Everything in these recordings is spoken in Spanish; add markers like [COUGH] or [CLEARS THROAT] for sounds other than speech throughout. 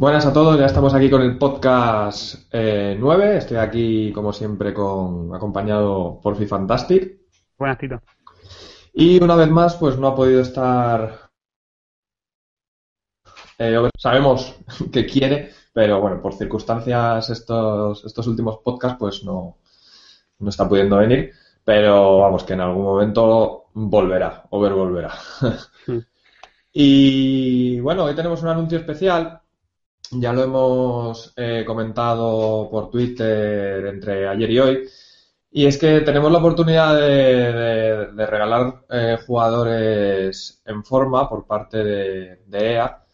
Buenas a todos, ya estamos aquí con el podcast eh, 9. Estoy aquí, como siempre, con acompañado por Fantastic. Buenas, Tito. Y una vez más, pues no ha podido estar. Eh, sabemos [LAUGHS] que quiere, pero bueno, por circunstancias estos, estos últimos podcasts, pues no, no está pudiendo venir. Pero vamos, que en algún momento volverá, Over volverá. [LAUGHS] y bueno, hoy tenemos un anuncio especial. Ya lo hemos eh, comentado por Twitter entre ayer y hoy. Y es que tenemos la oportunidad de, regalar eh, jugadores en forma por parte de, EA.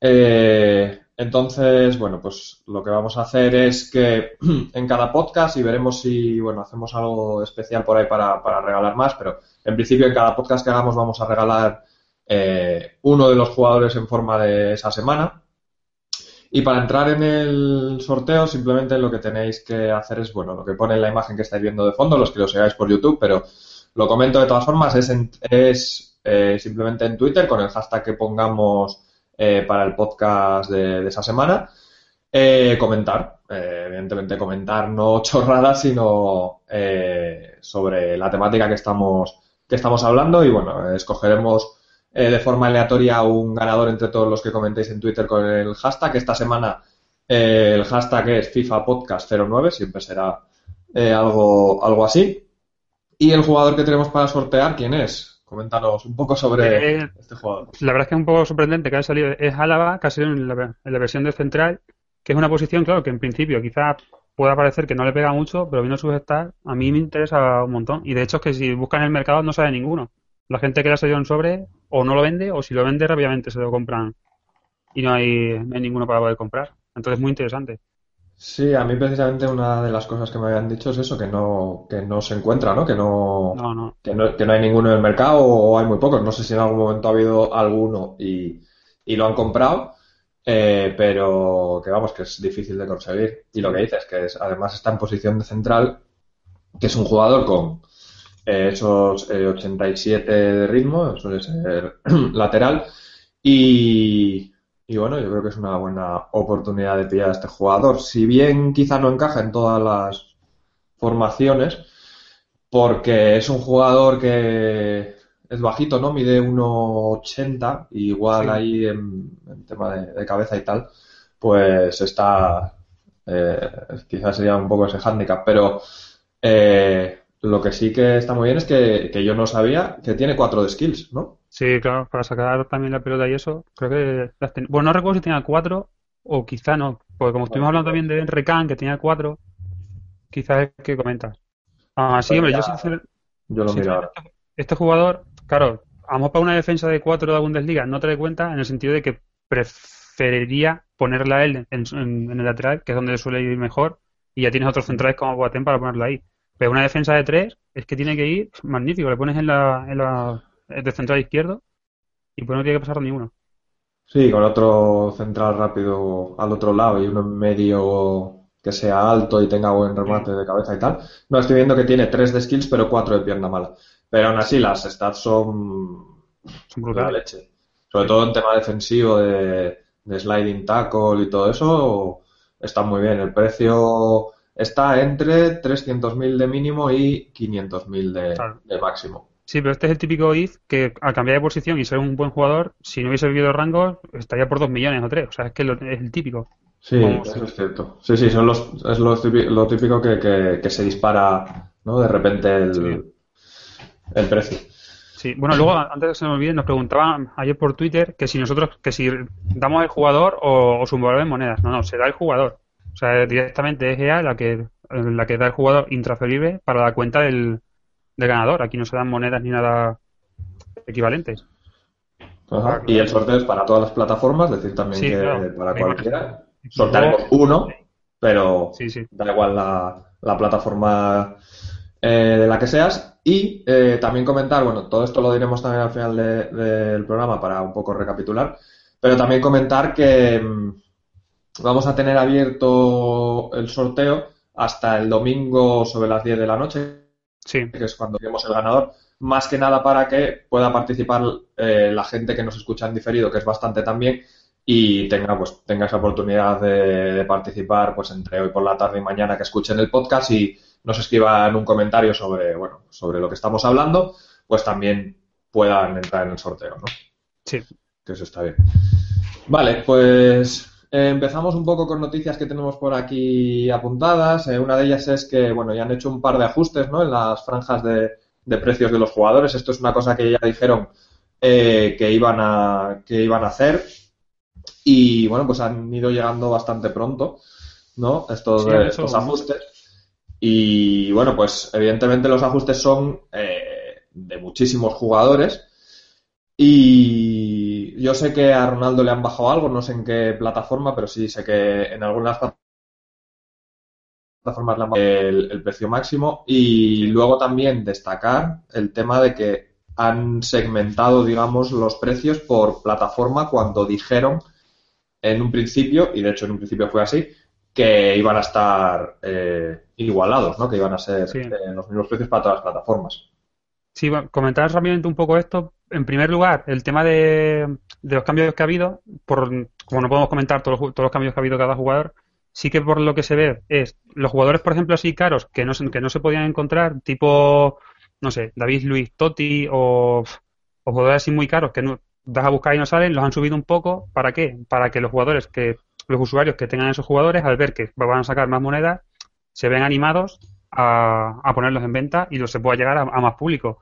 Eh, entonces, bueno, pues lo que vamos a hacer es que [CLEARS THROAT] en cada podcast y veremos si, bueno, hacemos algo especial por ahí para, regalar más, pero en principio en cada podcast que hagamos vamos a regalar eh, uno de los jugadores en forma de esa semana. Y para entrar en el sorteo, simplemente lo que tenéis que hacer es, bueno, lo que pone en la imagen que estáis viendo de fondo, los que lo sigáis por YouTube, pero lo comento de todas formas, es, es eh, simplemente en Twitter con el hashtag que pongamos eh, para el podcast de, esa semana. Eh, comentar, evidentemente comentar no [LAUGHS] chorradas, sino sobre la temática que estamos, que estamos hablando y bueno, escogeremos eh, de forma aleatoria un ganador entre todos los que comentéis en Twitter con el hashtag. Esta semana eh, el hashtag es FIFA Podcast 09, siempre será eh, algo, algo así. Y el jugador que tenemos para sortear, ¿quién es? Coméntanos un poco sobre este jugador. La verdad es que es un poco sorprendente que haya salido. Es Álava, que ha salido en la, versión de central, que es una posición, claro, que en principio quizás pueda parecer que no le pega mucho, pero viendo su gestar, a mí me interesa un montón. Y de hecho es que si buscan en el mercado no sabe ninguno. La gente que le ha salido un sobre o no lo vende o si lo vende rápidamente se lo compran y no hay, ninguno para poder comprar. Entonces, muy interesante. Sí, a mí precisamente una de las cosas que me habían dicho es eso, que no, que no se encuentra, ¿no? Que no, Que no, que no hay ninguno en el mercado o hay muy pocos. No sé si en algún momento ha habido alguno y, y lo han comprado, eh, pero que vamos, que es difícil de conseguir. Y lo que dices, que es, además está en posición de central, que es un jugador con, eh, esos 87 eh, de ritmo, suele ser [CLEARS THROAT] lateral. Y, bueno, yo creo que es una buena oportunidad de pillar a este jugador. Si bien quizá no encaja en todas las formaciones, porque es un jugador que es bajito, ¿no? Mide 1,80, igual ahí en, tema de, cabeza y tal, pues está, eh, quizás sería un poco ese hándicap, pero eh, lo que sí que está muy bien es que, yo no sabía que tiene cuatro de skills, ¿no? Sí, claro, para sacar también la pelota y eso, creo que... Bueno, no recuerdo si tenía cuatro o quizá no, porque como estuvimos hablando también de Recan, que tenía cuatro, quizás es que comentas. Ah, sí, hombre, yo Yo lo miro este, este, jugador, claro, a lo para una defensa de cuatro de la Bundesliga no te da cuenta en el sentido de que preferiría ponerla él en, en, el lateral, que es donde suele ir mejor, y ya tienes otros centrales como Boateng para ponerla ahí. Pero una defensa de tres es que tiene que ir magnífico. Le pones en la, en la de central izquierdo y pues no tiene que pasar ninguno. Sí, con otro central rápido al otro lado y uno en medio que sea alto y tenga buen remate de cabeza y tal. No, estoy viendo que tiene tres de skills pero cuatro de pierna mala. Pero aún así las stats son, son brutales. leche. Sobre todo en tema defensivo de, de sliding tackle y todo eso, está muy bien. El precio está entre 300.000 de mínimo y 500.000 de, de máximo. Sí, pero este es el típico if que al cambiar de posición y ser un buen jugador, si no hubiese vivido rango, estaría por 2 millones o 3. O sea, es que es el típico. Sí, eso es cierto. Sí, sí, son los, es lo típico, que, que, se dispara ¿no? de repente el, el precio. Sí, bueno, luego, antes de que se me olvide, nos preguntaban ayer por Twitter que si nosotros, que si damos el jugador o, o su valor en monedas. No, no, será el jugador. O sea, directamente es EA la que, la que da el jugador intransferible para la cuenta del, ganador. Aquí no se dan monedas ni nada equivalentes. Y el sorteo es para todas las plataformas, es decir, también que para cualquiera. Sortearemos uno, pero da igual la, la plataforma eh, de la que seas. Y eh, también comentar, bueno, todo esto lo diremos también al final del programa para un poco recapitular, pero también comentar que mm, vamos a tener abierto el sorteo hasta el domingo sobre las 10 de la noche, sí. que es cuando vemos el ganador, más que nada para que pueda participar eh, la gente que nos escucha en diferido, que es bastante también, y tenga pues tenga esa oportunidad de, participar pues entre hoy por la tarde y mañana que escuchen el podcast y nos escriban un comentario sobre bueno sobre lo que estamos hablando pues también puedan entrar en el sorteo no sí. Que eso está bien. Vale pues eh, empezamos un poco con noticias que tenemos por aquí apuntadas eh, una de ellas es que bueno ya han hecho un par de ajustes no en las franjas de, de precios de los jugadores esto es una cosa que ya dijeron eh, que iban a que iban a hacer y bueno, pues han ido llegando bastante pronto, ¿no? Estos, estos ajustes. Y bueno, pues evidentemente los ajustes son eh, de muchísimos jugadores. Y yo sé que a Ronaldo le han bajado algo, no sé en qué plataforma, pero sí sé que en algunas plataformas le han bajado el, el precio máximo. Y luego también destacar el tema de que han segmentado, digamos, los precios por plataforma cuando dijeron en un principio, y de hecho en un principio fue así, que iban a estar eh, igualados, ¿no? que iban a ser eh, los mismos precios para todas las plataformas. Sí, bueno, rápidamente un poco esto. En primer lugar, el tema de, los cambios que ha habido, por, como no podemos comentar todos los, cambios que ha habido cada jugador, sí que por lo que se ve es los jugadores, por ejemplo, así caros que no, que no se podían encontrar, tipo, no sé, David Luis Totti o, jugadores así muy caros que no, das a buscar y no salen, los han subido un poco. ¿Para qué? Para que los jugadores, que los usuarios que tengan esos jugadores, al ver que van a sacar más monedas, se ven animados a, ponerlos en venta y los se pueda llegar a, más público.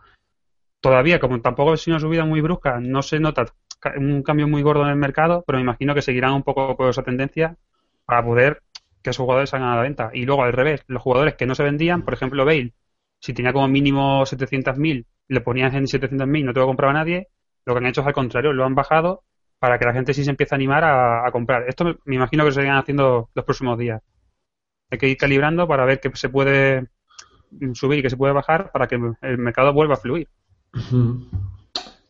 Todavía, como tampoco es una subida muy brusca, no se nota un cambio muy gordo en el mercado, pero me imagino que seguirán un poco por esa tendencia para poder que esos jugadores salgan a la venta. Y luego, al revés, los jugadores que no se vendían, por ejemplo, Bale, si tenía como mínimo 700.000, le ponías en 700.000, no te lo compraba nadie, lo que han hecho es al contrario, lo han bajado para que la gente sí se empiece a animar a, comprar. Esto me, imagino que se seguirán haciendo los próximos días. Hay que ir calibrando para ver qué se puede subir y qué se puede bajar para que el mercado vuelva a fluir.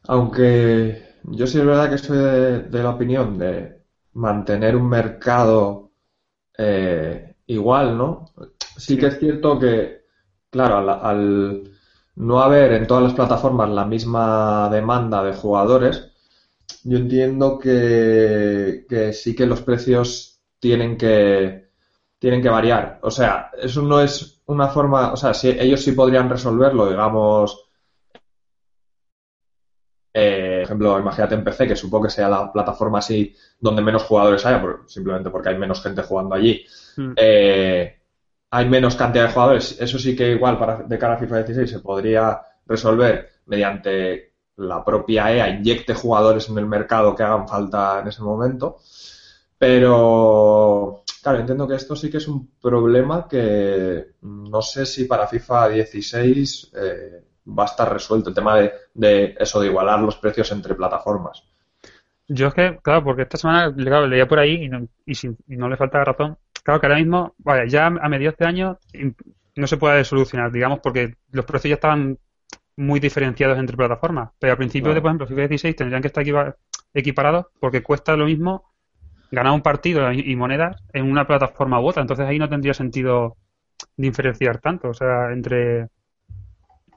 Aunque yo sí es verdad que soy de, la opinión de mantener un mercado eh, igual, ¿no? Sí, que es cierto que, claro, al no haber en todas las plataformas la misma demanda de jugadores, yo entiendo que, sí que los precios tienen que, tienen que variar. O sea, eso no es una forma, o sea, si ellos sí podrían resolverlo, digamos, eh, por ejemplo, imagínate en PC, que supongo que sea la plataforma así donde menos jugadores haya, simplemente porque hay menos gente jugando allí. Hmm. Eh, hay menos cantidad de jugadores. Eso sí que igual para, de cara a FIFA 16 se podría resolver mediante la propia EA inyecte jugadores en el mercado que hagan falta en ese momento. Pero, claro, entiendo que esto sí que es un problema que no sé si para FIFA 16 eh, va a estar resuelto, el tema de, eso, de igualar los precios entre plataformas. Yo es que, claro, porque esta semana leía por ahí y no, y, y no le falta razón, Claro que ahora mismo, vaya, ya a mediados de año no se puede solucionar, digamos, porque los precios ya estaban muy diferenciados entre plataformas. Pero al principio de, por ejemplo, FIFA 16 tendrían que estar equiparados porque cuesta lo mismo ganar un partido y monedas en una plataforma u otra. Entonces ahí no tendría sentido diferenciar tanto, o sea, entre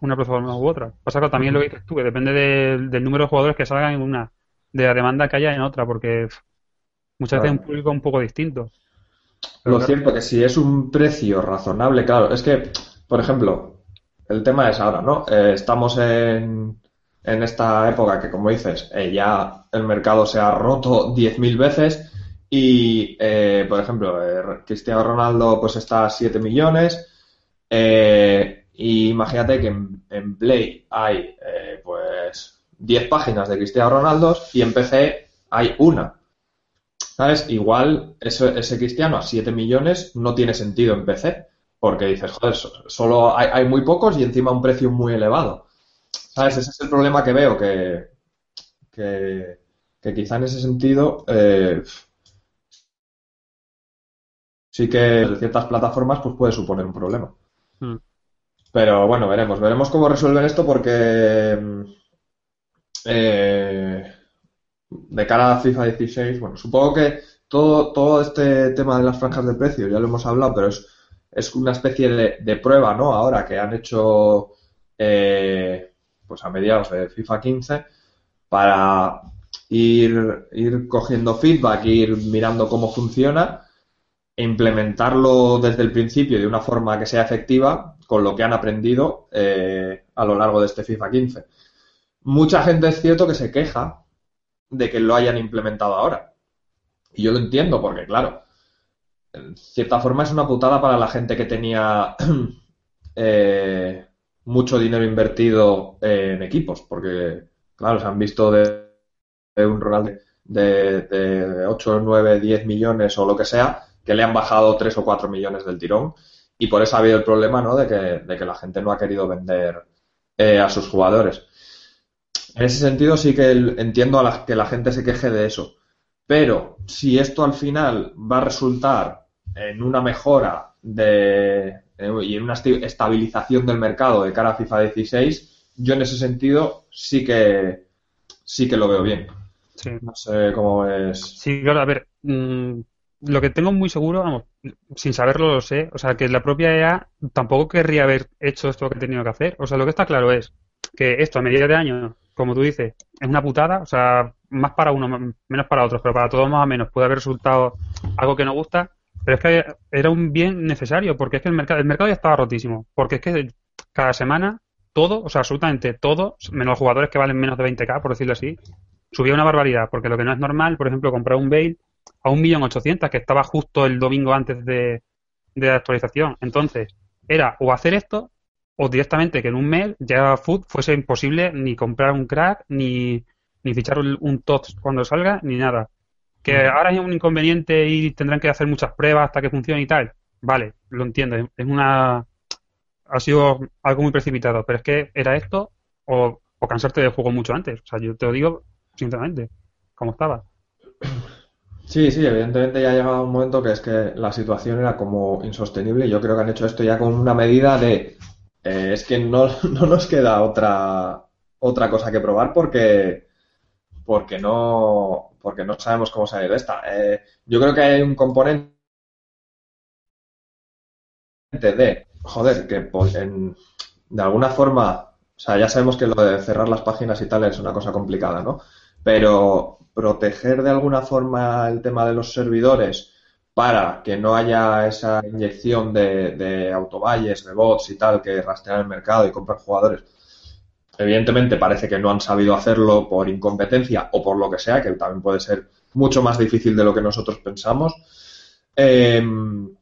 una plataforma u otra. Pasa que también lo que dices tú, que depende del número de jugadores que salgan en una, de la demanda que haya en otra, porque muchas veces un público un poco distinto. Lo cierto que si es un precio razonable, claro, es que, por ejemplo, el tema es ahora, ¿no? Eh, estamos en, en esta época que, como dices, eh, ya el mercado se ha roto 10.000 veces y, eh, por ejemplo, Cristiano Ronaldo pues está a 7 millones y imagínate que en, Play hay pues 10 páginas de Cristiano Ronaldo y en PC hay una. ¿Sabes? Igual ese cristiano a 7 millones no tiene sentido en PC, porque dices, joder, solo hay, muy pocos y encima un precio muy elevado. ¿Sabes? Ese es el problema que veo, que, que, quizá en ese sentido eh, sí que de ciertas plataformas pues puede suponer un problema. Hmm. Pero bueno, veremos, veremos cómo resuelven esto porque mm, eh, de cara a FIFA 16, bueno, supongo que todo, todo este tema de las franjas de precios, ya lo hemos hablado, pero es, es una especie de, prueba, ¿no? Ahora que han hecho, eh, pues a mediados de FIFA 15, para ir, ir cogiendo feedback, ir mirando cómo funciona implementarlo desde el principio de una forma que sea efectiva con lo que han aprendido eh, a lo largo de este FIFA 15. Mucha gente es cierto que se queja de que lo hayan implementado ahora. Y yo lo entiendo porque, claro, en cierta forma es una putada para la gente que tenía [CLEARS THROAT] eh, mucho dinero invertido en equipos, porque, claro, se han visto de, un Ronaldo de, de 8, 9, 10 millones o lo que sea, que le han bajado 3 o 4 millones del tirón. Y por eso ha habido el problema, ¿no? De que, de que la gente no ha querido vender eh, a sus jugadores. En ese sentido sí que entiendo a la, que la gente se queje de eso. Pero si esto al final va a resultar en una mejora de, y en una estabilización del mercado de cara a FIFA 16, yo en ese sentido sí que sí que lo veo bien. Sí. No sé cómo es. Sí, claro, a ver, mm, lo que tengo muy seguro, vamos, sin saberlo lo sé, o sea, que la propia EA tampoco querría haber hecho esto que ha tenido que hacer. O sea, lo que está claro es que esto a medida de año, como tú dices, es una putada, o sea, más para uno, menos para otros, pero para todos más o menos puede haber resultado algo que no gusta, pero es que era un bien necesario, porque es que el mercado, el mercado ya estaba rotísimo, porque es que cada semana todo, o sea, absolutamente todo, menos los jugadores que valen menos de 20k, por decirlo así, subía una barbaridad, porque lo que no es normal, por ejemplo, comprar un Bale a un millón ochocientos, que estaba justo el domingo antes de, de la actualización. Entonces, era o hacer esto, o directamente que en un mes ya Food fuese imposible ni comprar un crack, ni, ni fichar un, un TOTS cuando salga, ni nada. Que ahora hay un inconveniente y tendrán que hacer muchas pruebas hasta que funcione y tal. Vale, lo entiendo. Es una. Ha sido algo muy precipitado, pero es que era esto o, o cansarte del juego mucho antes. O sea, yo te lo digo sinceramente, como estaba. [COUGHS] Sí, sí, evidentemente ya ha llegado un momento que es que la situación era como insostenible. Yo creo que han hecho esto ya con una medida de eh, es que no, [LAUGHS] no, nos queda otra otra cosa que probar porque porque no porque no sabemos cómo salir de esta. Eh, yo creo que hay un componente de joder que de alguna forma, o sea, ya sabemos que lo de cerrar las páginas y tal es una cosa complicada, ¿no? Pero proteger de alguna forma el tema de los servidores para que no haya esa inyección de, de de bots y tal que rastrean el mercado y compran jugadores. Evidentemente parece que no han sabido hacerlo por incompetencia o por lo que sea, que también puede ser mucho más difícil de lo que nosotros pensamos. Em,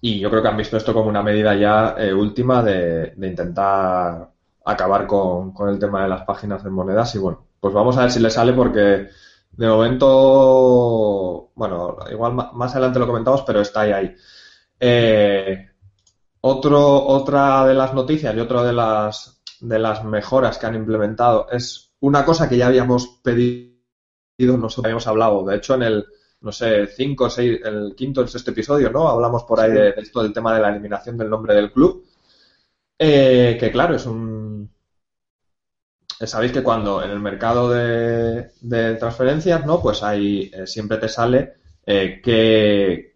y yo creo que han visto esto como una medida ya eh, última de, de, intentar acabar con, con el tema de las páginas de monedas y bueno, pues vamos a ver si le sale porque de momento, bueno, igual más adelante lo comentamos, pero está ahí ahí. Eh, otro, otra de las noticias y otra de las, de las mejoras que han implementado es una cosa que ya habíamos pedido, nosotros habíamos hablado, de hecho en el, no sé, 5 6, el quinto o sexto episodio, ¿no? Hablamos por ahí de, de, esto del tema de la eliminación del nombre del club, eh, que claro, es un, sabéis que cuando en el mercado de, de transferencias, ¿no? Pues ahí eh, siempre te sale eh, que,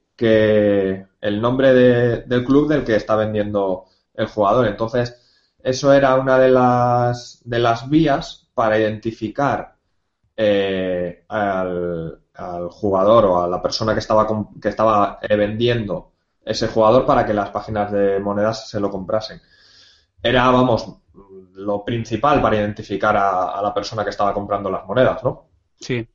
el nombre de, del club del que está vendiendo el jugador. Entonces, eso era una de las, de las vías para identificar eh, al, al, jugador o a la persona que estaba, que estaba eh, vendiendo ese jugador para que las páginas de monedas se lo comprasen. Era, vamos, lo principal para identificar a, la persona que estaba comprando las monedas, ¿no? Sí.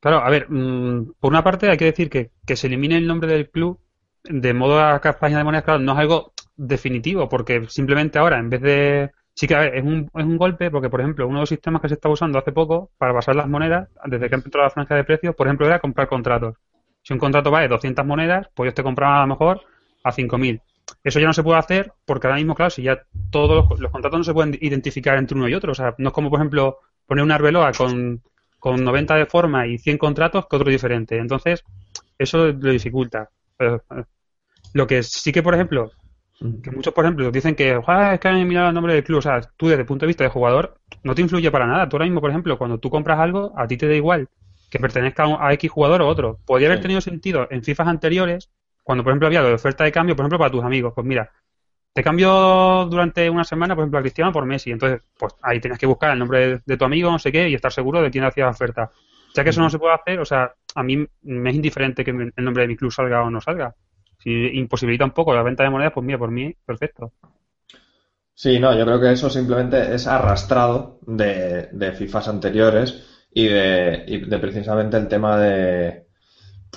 Claro, a ver, mmm, por una parte hay que decir que, que se elimine el nombre del club de modo a campaña de monedas, claro, no es algo definitivo, porque simplemente ahora, en vez de... Sí que a ver, es un, es un golpe, porque por ejemplo, uno de los sistemas que se está usando hace poco para basar las monedas, desde que entrado la franja de precios, por ejemplo, era comprar contratos. Si un contrato vale 200 monedas, pues ellos te compraban a lo mejor a 5.000. Eso ya no se puede hacer porque ahora mismo, claro, si ya todos los, los, contratos no se pueden identificar entre uno y otro. O sea, no es como, por ejemplo, poner una arbeloa con, con 90 de forma y 100 contratos que otro diferente. Entonces, eso lo dificulta. Pero, lo que sí que, por ejemplo, que muchos, por ejemplo, dicen que ah, es que han mirado el nombre del club. O sea, tú desde el punto de vista de jugador no te influye para nada. Tú ahora mismo, por ejemplo, cuando tú compras algo, a ti te da igual que pertenezca a X jugador o otro. Podría haber tenido sentido en FIFAs anteriores cuando por ejemplo había la oferta de cambio, por ejemplo, para tus amigos, pues mira, te cambio durante una semana, por ejemplo, a Cristiano por Messi. Entonces, pues ahí tienes que buscar el nombre de, tu amigo, no sé qué, y estar seguro de quién hacía la oferta. Ya que eso no se puede hacer, o sea, a mí me es indiferente que el nombre de mi club salga o no salga. Si imposibilita un poco la venta de monedas, pues mira, por mí, perfecto. Sí, no, yo creo que eso simplemente es arrastrado de, de FIFAs anteriores y de, y de precisamente el tema de,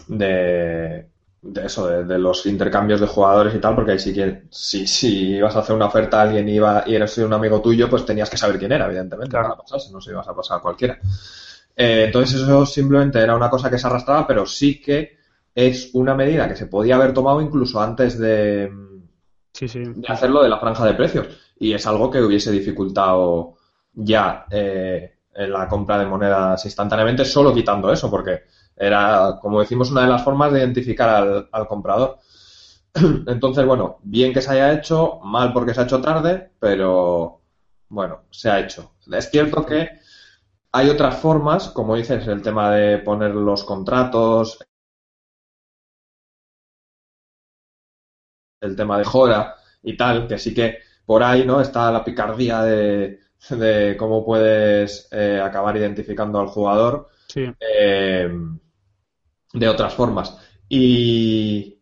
de, de eso, de, los intercambios de jugadores y tal, porque ahí sí que si, si ibas a hacer una oferta a alguien iba, y eres un amigo tuyo, pues tenías que saber quién era, evidentemente, para pasarse, no se ibas a pasar a cualquiera. Eh, entonces eso simplemente era una cosa que se arrastraba, pero sí que es una medida que se podía haber tomado incluso antes de, de hacerlo de la franja de precios. Y es algo que hubiese dificultado ya eh, en la compra de monedas instantáneamente, solo quitando eso, porque era, como decimos, una de las formas de identificar al, comprador. [CLEARS THROAT] Entonces, bueno, bien que se haya hecho, mal porque se ha hecho tarde, pero bueno, se ha hecho. Es cierto que hay otras formas, como dices, el tema de poner los contratos, el tema de Jora y tal, que sí que por ahí no está la picardía de, cómo puedes eh, acabar identificando al jugador. Sí. Eh, de otras formas. Y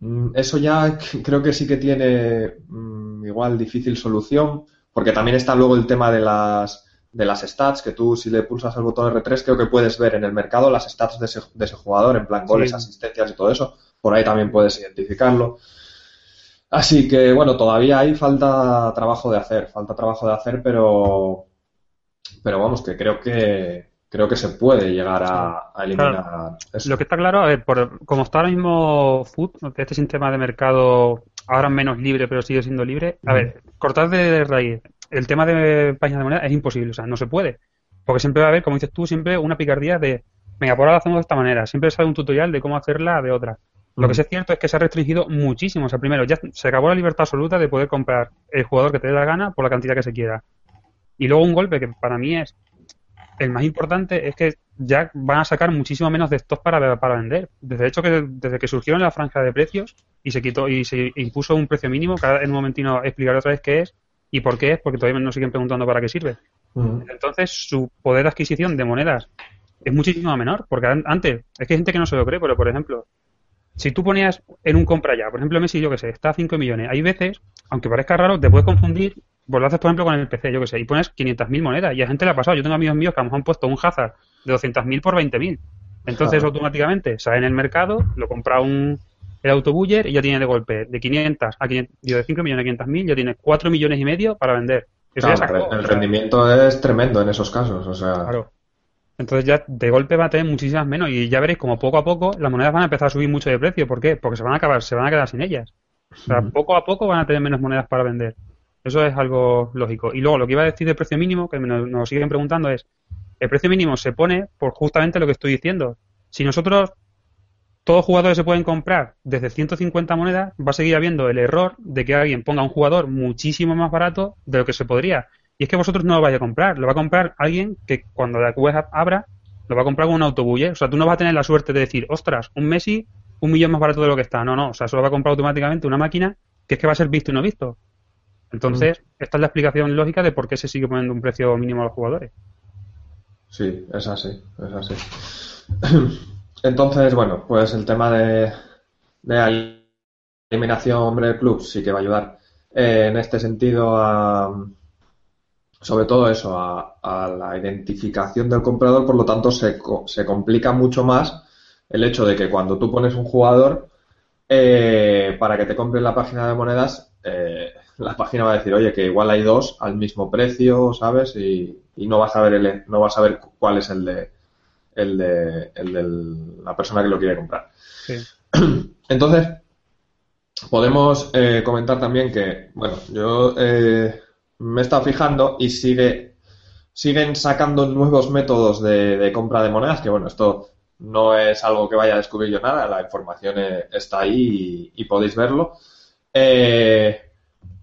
mm, eso ya [LAUGHS] creo que sí que tiene mm, igual difícil solución, porque también está luego el tema de las, de las stats, que tú si le pulsas el botón R3 creo que puedes ver en el mercado las stats de ese, de ese jugador, en plan goles, asistencias y todo eso. Por ahí también puedes identificarlo. Así que bueno, todavía hay falta trabajo de hacer, falta trabajo de hacer, pero, pero vamos, que creo que, creo que se puede llegar a, eliminar eso. Lo que está claro, a ver, por, como está ahora mismo Food, este sistema de mercado ahora menos libre, pero sigue siendo libre, a ver, cortar de raíz el tema de páginas de moneda es imposible, o sea, no se puede. Porque siempre va a haber, como dices tú, siempre una picardía de, venga, por ahora lo hacemos de esta manera, siempre sale un tutorial de cómo hacerla de otra. Lo que sí es cierto es que se ha restringido muchísimo. O sea, primero, ya se acabó la libertad absoluta de poder comprar el jugador que te dé la gana por la cantidad que se quiera. Y luego un golpe que para mí es el más importante es que ya van a sacar muchísimo menos de estos para, para vender. Desde hecho que desde que surgieron la franja de precios y se quitó y se impuso un precio mínimo, cada en un momentino explicaré otra vez qué es y por qué es, porque todavía nos siguen preguntando para qué sirve. Entonces su poder de adquisición de monedas es muchísimo menor, porque antes, es que hay gente que no se lo cree, pero por ejemplo, si tú ponías en un compra ya, por ejemplo Messi, yo que sé, está a 5 millones, hay veces, aunque parezca raro, te puedes confundir pues lo haces, por ejemplo, con el PC, yo que sé, y pones 500.000 monedas y a gente le ha pasado. Yo tengo amigos míos que a lo mejor han puesto un Hazard de 200.000 por 20.000. Entonces, automáticamente sale en el mercado, lo compra un, el autobuller y ya tiene de golpe de 500 a 500, de 5 millones a 500.000, ya tiene 4 millones y medio para vender. el rendimiento es tremendo en esos casos, o sea... Claro. Entonces ya de golpe va a tener muchísimas menos y ya veréis como poco a poco las monedas van a empezar a subir mucho de precio. ¿Por qué? Porque se van a acabar, se van a quedar sin ellas. O sea, poco a poco van a tener menos monedas para vender. Eso es algo lógico. Y luego lo que iba a decir del precio mínimo, que nos, nos siguen preguntando, es, el precio mínimo se pone por justamente lo que estoy diciendo. Si nosotros, todos jugadores se pueden comprar desde 150 monedas, va a seguir habiendo el error de que alguien ponga un jugador muchísimo más barato de lo que se podría. Y es que vosotros no lo vais a comprar, lo va a comprar alguien que cuando la web abra, lo va a comprar con un autobulle. O sea, tú no vas a tener la suerte de decir, ostras, un Messi un millón más barato de lo que está. No, no, o sea, eso lo va a comprar automáticamente una máquina que es que va a ser visto y no visto. Entonces, esta es la explicación lógica de por qué se sigue poniendo un precio mínimo a los jugadores. Sí, es así, es así. [CLEARS THROAT] Entonces, bueno, pues el tema de, de eliminación hombre club sí que va a ayudar eh, en este sentido a sobre todo eso, a, la identificación del comprador, por lo tanto se, se, complica mucho más el hecho de que cuando tú pones un jugador, eh, para que te compre la página de monedas, eh, la página va a decir, oye, que igual hay dos al mismo precio, ¿sabes? Y, no vas a ver el, no vas a ver cuál es el de el de, el de la persona que lo quiere comprar. [CLEARS THROAT] Entonces, podemos eh, comentar también que, bueno, yo eh, me he estado fijando y sigue siguen sacando nuevos métodos de, compra de monedas, que bueno, esto no es algo que vaya a descubrir yo nada, la información eh, está ahí y, podéis verlo. Eh,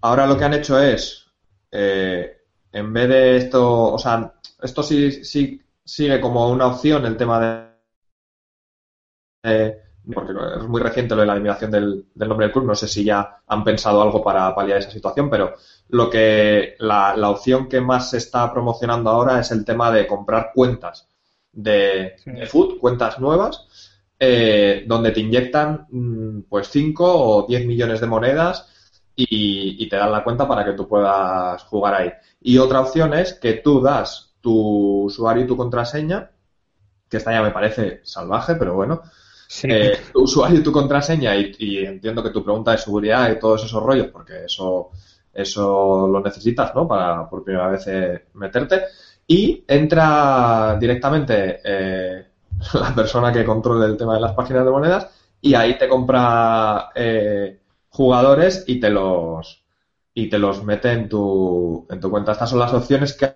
Ahora lo que han hecho es, eh, en vez de esto, o sea, esto sí, sí sigue como una opción el tema de, porque es muy reciente lo de la eliminación del, nombre del club, no sé si ya han pensado algo para paliar esa situación, pero lo que la, la opción que más se está promocionando ahora es el tema de comprar cuentas de, food, cuentas nuevas, eh, donde te inyectan mm, pues 5 o 10 millones de monedas y, te dan la cuenta para que tú puedas jugar ahí. Y otra opción es que tú das tu usuario y tu contraseña, que esta ya me parece salvaje, pero bueno, eh, tu usuario y tu contraseña, y, entiendo que tu pregunta de seguridad y todos esos rollos, porque eso, eso lo necesitas, ¿no? Para por primera vez eh, meterte. Y entra directamente eh, [LAUGHS] la persona que controla el tema de las páginas de monedas y ahí te compra jugadores y te los y te los mete en tu, en tu cuenta. Estas son las opciones que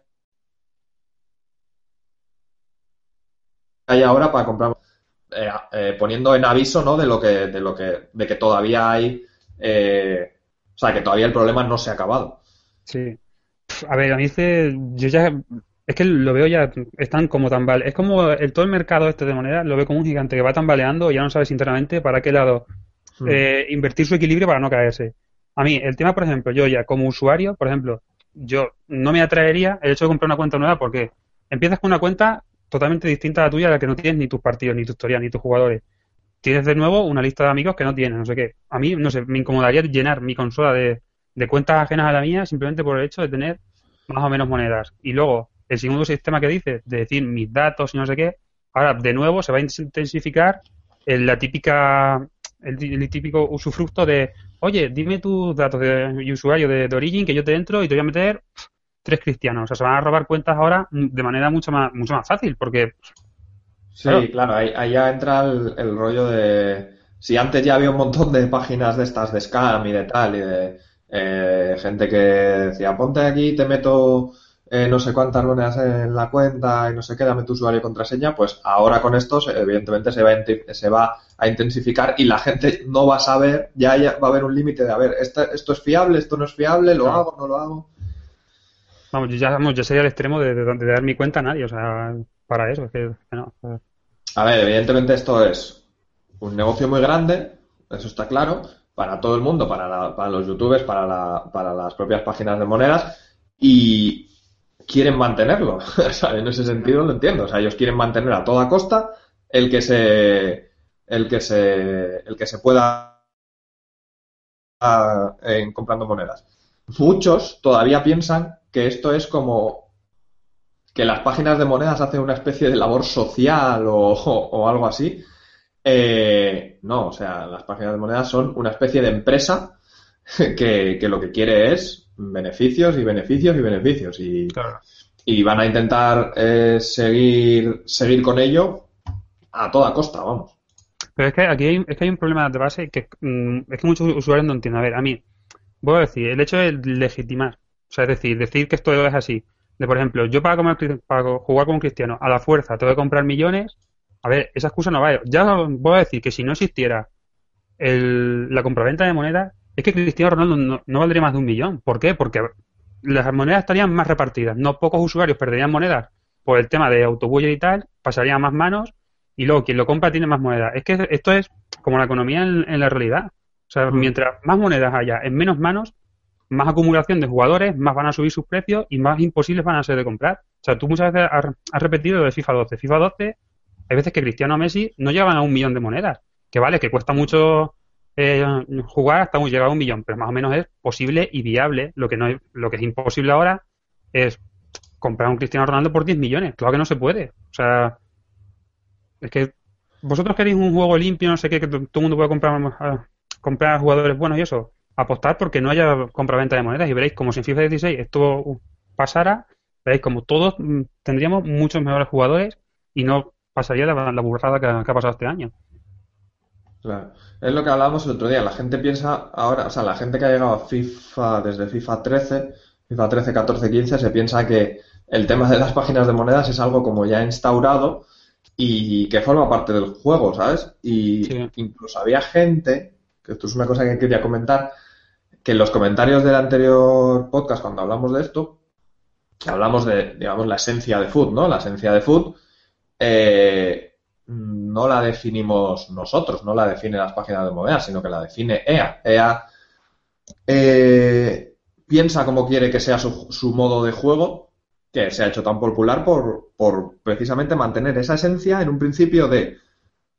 hay ahora para comprar eh, eh, poniendo en aviso ¿no? de lo que de lo que de que todavía hay eh, o sea que todavía el problema no se ha acabado sí a ver a mí dice yo ya es que lo veo ya están como tambal es como el todo el mercado este de monedas lo veo como un gigante que va tambaleando y ya no sabes internamente para qué lado hmm. invertir su equilibrio para no caerse a mí el tema por ejemplo yo ya como usuario por ejemplo yo no me atraería el hecho de comprar una cuenta nueva porque empiezas con una cuenta totalmente distinta a la tuya, la que no tienes ni tus partidos, ni tu historia, ni tus jugadores. Tienes de nuevo una lista de amigos que no tienes, no sé qué. A mí, no sé, me incomodaría llenar mi consola de, cuentas ajenas a la mía simplemente por el hecho de tener más o menos monedas. Y luego, el segundo sistema que dices, de decir mis datos y no sé qué, ahora de nuevo se va a intensificar en la típica, el, típico usufructo de, oye, dime tus datos de usuario de, de, Origin que yo te entro y te voy a meter tres cristianos. O sea, se van a robar cuentas ahora de manera mucho más, mucho más fácil, porque... Sí, claro, ahí, ya entra el, rollo de... Si antes ya había un montón de páginas de estas de scam y de tal, y de eh, gente que decía, ponte aquí, te meto eh, no sé cuántas monedas en la cuenta y no sé qué, dame tu usuario y contraseña, pues ahora con estos, evidentemente, se va, a, se va a intensificar y la gente no va a saber, ya, va a haber un límite de, a ver, esto, esto es fiable, esto no es fiable, lo hago, no lo hago. Vamos, ya, vamos, yo sería el extremo de, dar mi cuenta a nadie, o sea, para eso. que, A ver, evidentemente esto es un negocio muy grande, eso está claro, para todo el mundo, para, para los youtubers, para, la, para las propias páginas de monedas, y quieren mantenerlo. [LAUGHS] sea, en ese sentido lo entiendo. O sea, ellos quieren mantener a toda costa el que se el que se el que se pueda ah, en comprando monedas. Muchos todavía piensan que esto es como que las páginas de monedas hacen una especie de labor social o, algo así. Eh, no, o sea, las páginas de monedas son una especie de empresa [LAUGHS] que, lo que quiere es beneficios y beneficios y beneficios. Y, y van a intentar eh, seguir, seguir con ello a toda costa, vamos. Pero es que aquí hay, es que hay un problema de base que mm, es que muchos usuarios no entienden. A ver, a mí, voy a decir, el hecho de legitimar o sea, es decir, decir que esto es así. De, por ejemplo, yo para, comer, para jugar con un cristiano a la fuerza tengo que comprar millones. A ver, esa excusa no vale. Ya voy a decir que si no existiera el, la compraventa de monedas, es que Cristiano Ronaldo no, valdría más de un millón. ¿Por qué? Porque las monedas estarían más repartidas. No pocos usuarios perderían monedas por el tema de autobús y tal, pasaría a más manos y luego quien lo compra tiene más monedas. Es que esto es como la economía en la realidad. O sea, mientras más monedas haya en menos manos, más acumulación de jugadores, más van a subir sus precios y más imposibles van a ser de comprar. O sea, tú muchas veces has, repetido de FIFA 12. FIFA 12, hay veces que Cristiano o Messi no llegan a un millón de monedas. Que vale, que cuesta mucho eh, jugar hasta llegar a un millón, pero más o menos es posible y viable. Lo que, no es, lo que es imposible ahora es comprar un Cristiano Ronaldo por 10 millones. Claro que no se puede. O sea, es que vosotros queréis un juego limpio, no sé qué, que todo el mundo pueda comprar, comprar jugadores buenos y eso apostar porque no haya compraventa de monedas y veréis como si en FIFA 16 esto pasara, veréis como todos mm, tendríamos muchos mejores jugadores y no pasaría la, la burrada que, ha pasado este año. Claro. Es lo que hablábamos el otro día. La gente piensa ahora, o sea, la gente que ha llegado a FIFA desde FIFA 13, FIFA 13, 14, 15, se piensa que el tema de las páginas de monedas es algo como ya instaurado y que forma parte del juego, ¿sabes? Y incluso había gente, esto es una cosa que quería comentar, que en los comentarios del anterior podcast, cuando hablamos de esto, hablamos de, digamos, la esencia de Food, ¿no? La esencia de Food, eh, no la definimos nosotros, no la define las páginas de monedas, sino que la define EA. EA eh, piensa cómo quiere que sea su, modo de juego, que se ha hecho tan popular por, por, precisamente mantener esa esencia en un principio de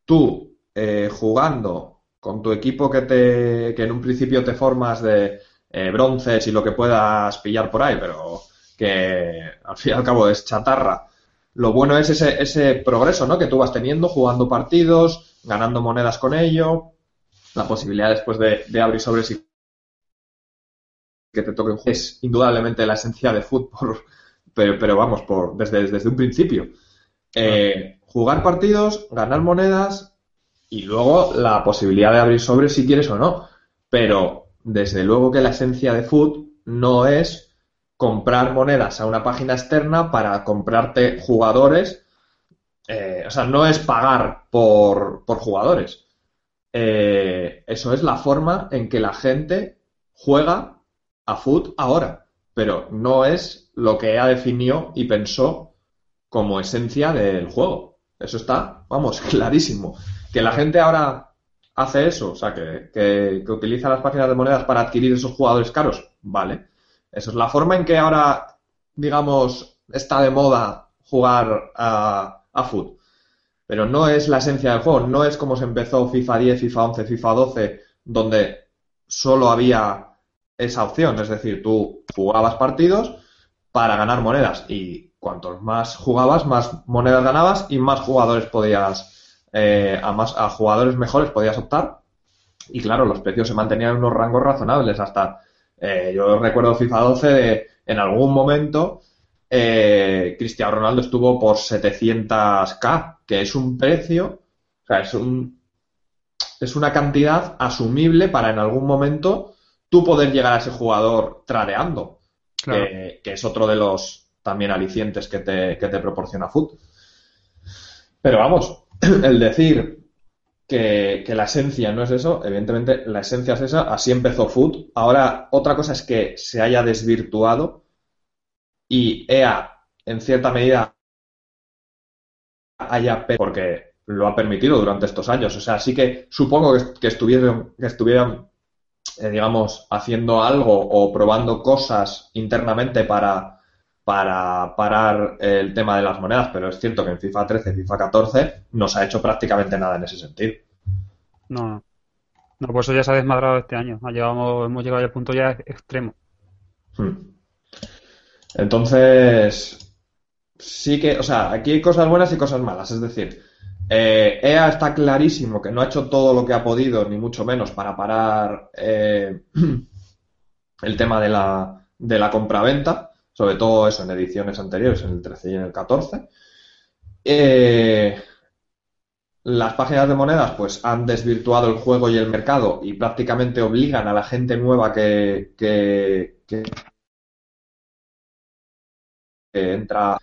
tú eh, jugando con tu equipo que, te, que en un principio te formas de eh, bronces y lo que puedas pillar por ahí, pero que al fin y al cabo es chatarra lo bueno es ese, ese progreso, ¿no? Que tú vas teniendo, jugando partidos, ganando monedas con ello, la posibilidad después de, abrir sobres y que te toque un juego. Es indudablemente la esencia de fútbol, [LAUGHS] pero, pero vamos, por, desde, desde un principio. Eh, jugar partidos, ganar monedas y luego la posibilidad de abrir sobres si quieres o no. Pero desde luego que la esencia de fútbol no es comprar monedas a una página externa para comprarte jugadores. Eh, o sea, no es pagar por, jugadores. Eh, eso es la forma en que la gente juega a foot ahora, pero no es lo que ella definió y pensó como esencia del juego. Eso está, vamos, [LAUGHS] clarísimo. Que la gente ahora hace eso, o sea, que, que utiliza las páginas de monedas para adquirir esos jugadores caros, vale. Eso es la forma en que ahora, digamos, está de moda jugar a, a foot. Pero no es la esencia del juego, no es como se empezó FIFA 10, FIFA 11, FIFA 12, donde solo había esa opción. Es decir, tú jugabas partidos para ganar monedas y cuantos más jugabas, más monedas ganabas y más jugadores podías, eh, a más a jugadores mejores podías optar. Y claro, los precios se mantenían en unos rangos razonables hasta eh, yo recuerdo FIFA 12 de, en algún momento eh, Cristiano Ronaldo estuvo por 700k, que es un precio, o sea, es, un, es una cantidad asumible para en algún momento tú poder llegar a ese jugador tradeando, que, es otro de los también alicientes que te, que te proporciona Foot. Pero vamos, [CLEARS THROAT] el decir que, la esencia no es eso, evidentemente la esencia es esa, así empezó Food. Ahora, otra cosa es que se haya desvirtuado y EA, en cierta medida, haya porque lo ha permitido durante estos años. O sea, sí que supongo que, estuvieron, que estuvieran, eh, digamos, haciendo algo o probando cosas internamente para para parar el tema de las monedas, pero es cierto que en FIFA 13 y FIFA 14 no se ha hecho prácticamente nada en ese sentido. No, no, por eso ya se ha desmadrado este año. hemos llegado al punto ya extremo. Hmm. Entonces, sí que, o sea, aquí hay cosas buenas y cosas malas. Es decir, EA eh, e está clarísimo que no ha hecho todo lo que ha podido, ni mucho menos, para parar eh, [CLEARS THROAT] el tema de la, de la compraventa sobre todo eso en ediciones anteriores, en el 13 y en el 14. Eh, las páginas de monedas pues han desvirtuado el juego y el mercado y prácticamente obligan a la gente nueva que, que, entra.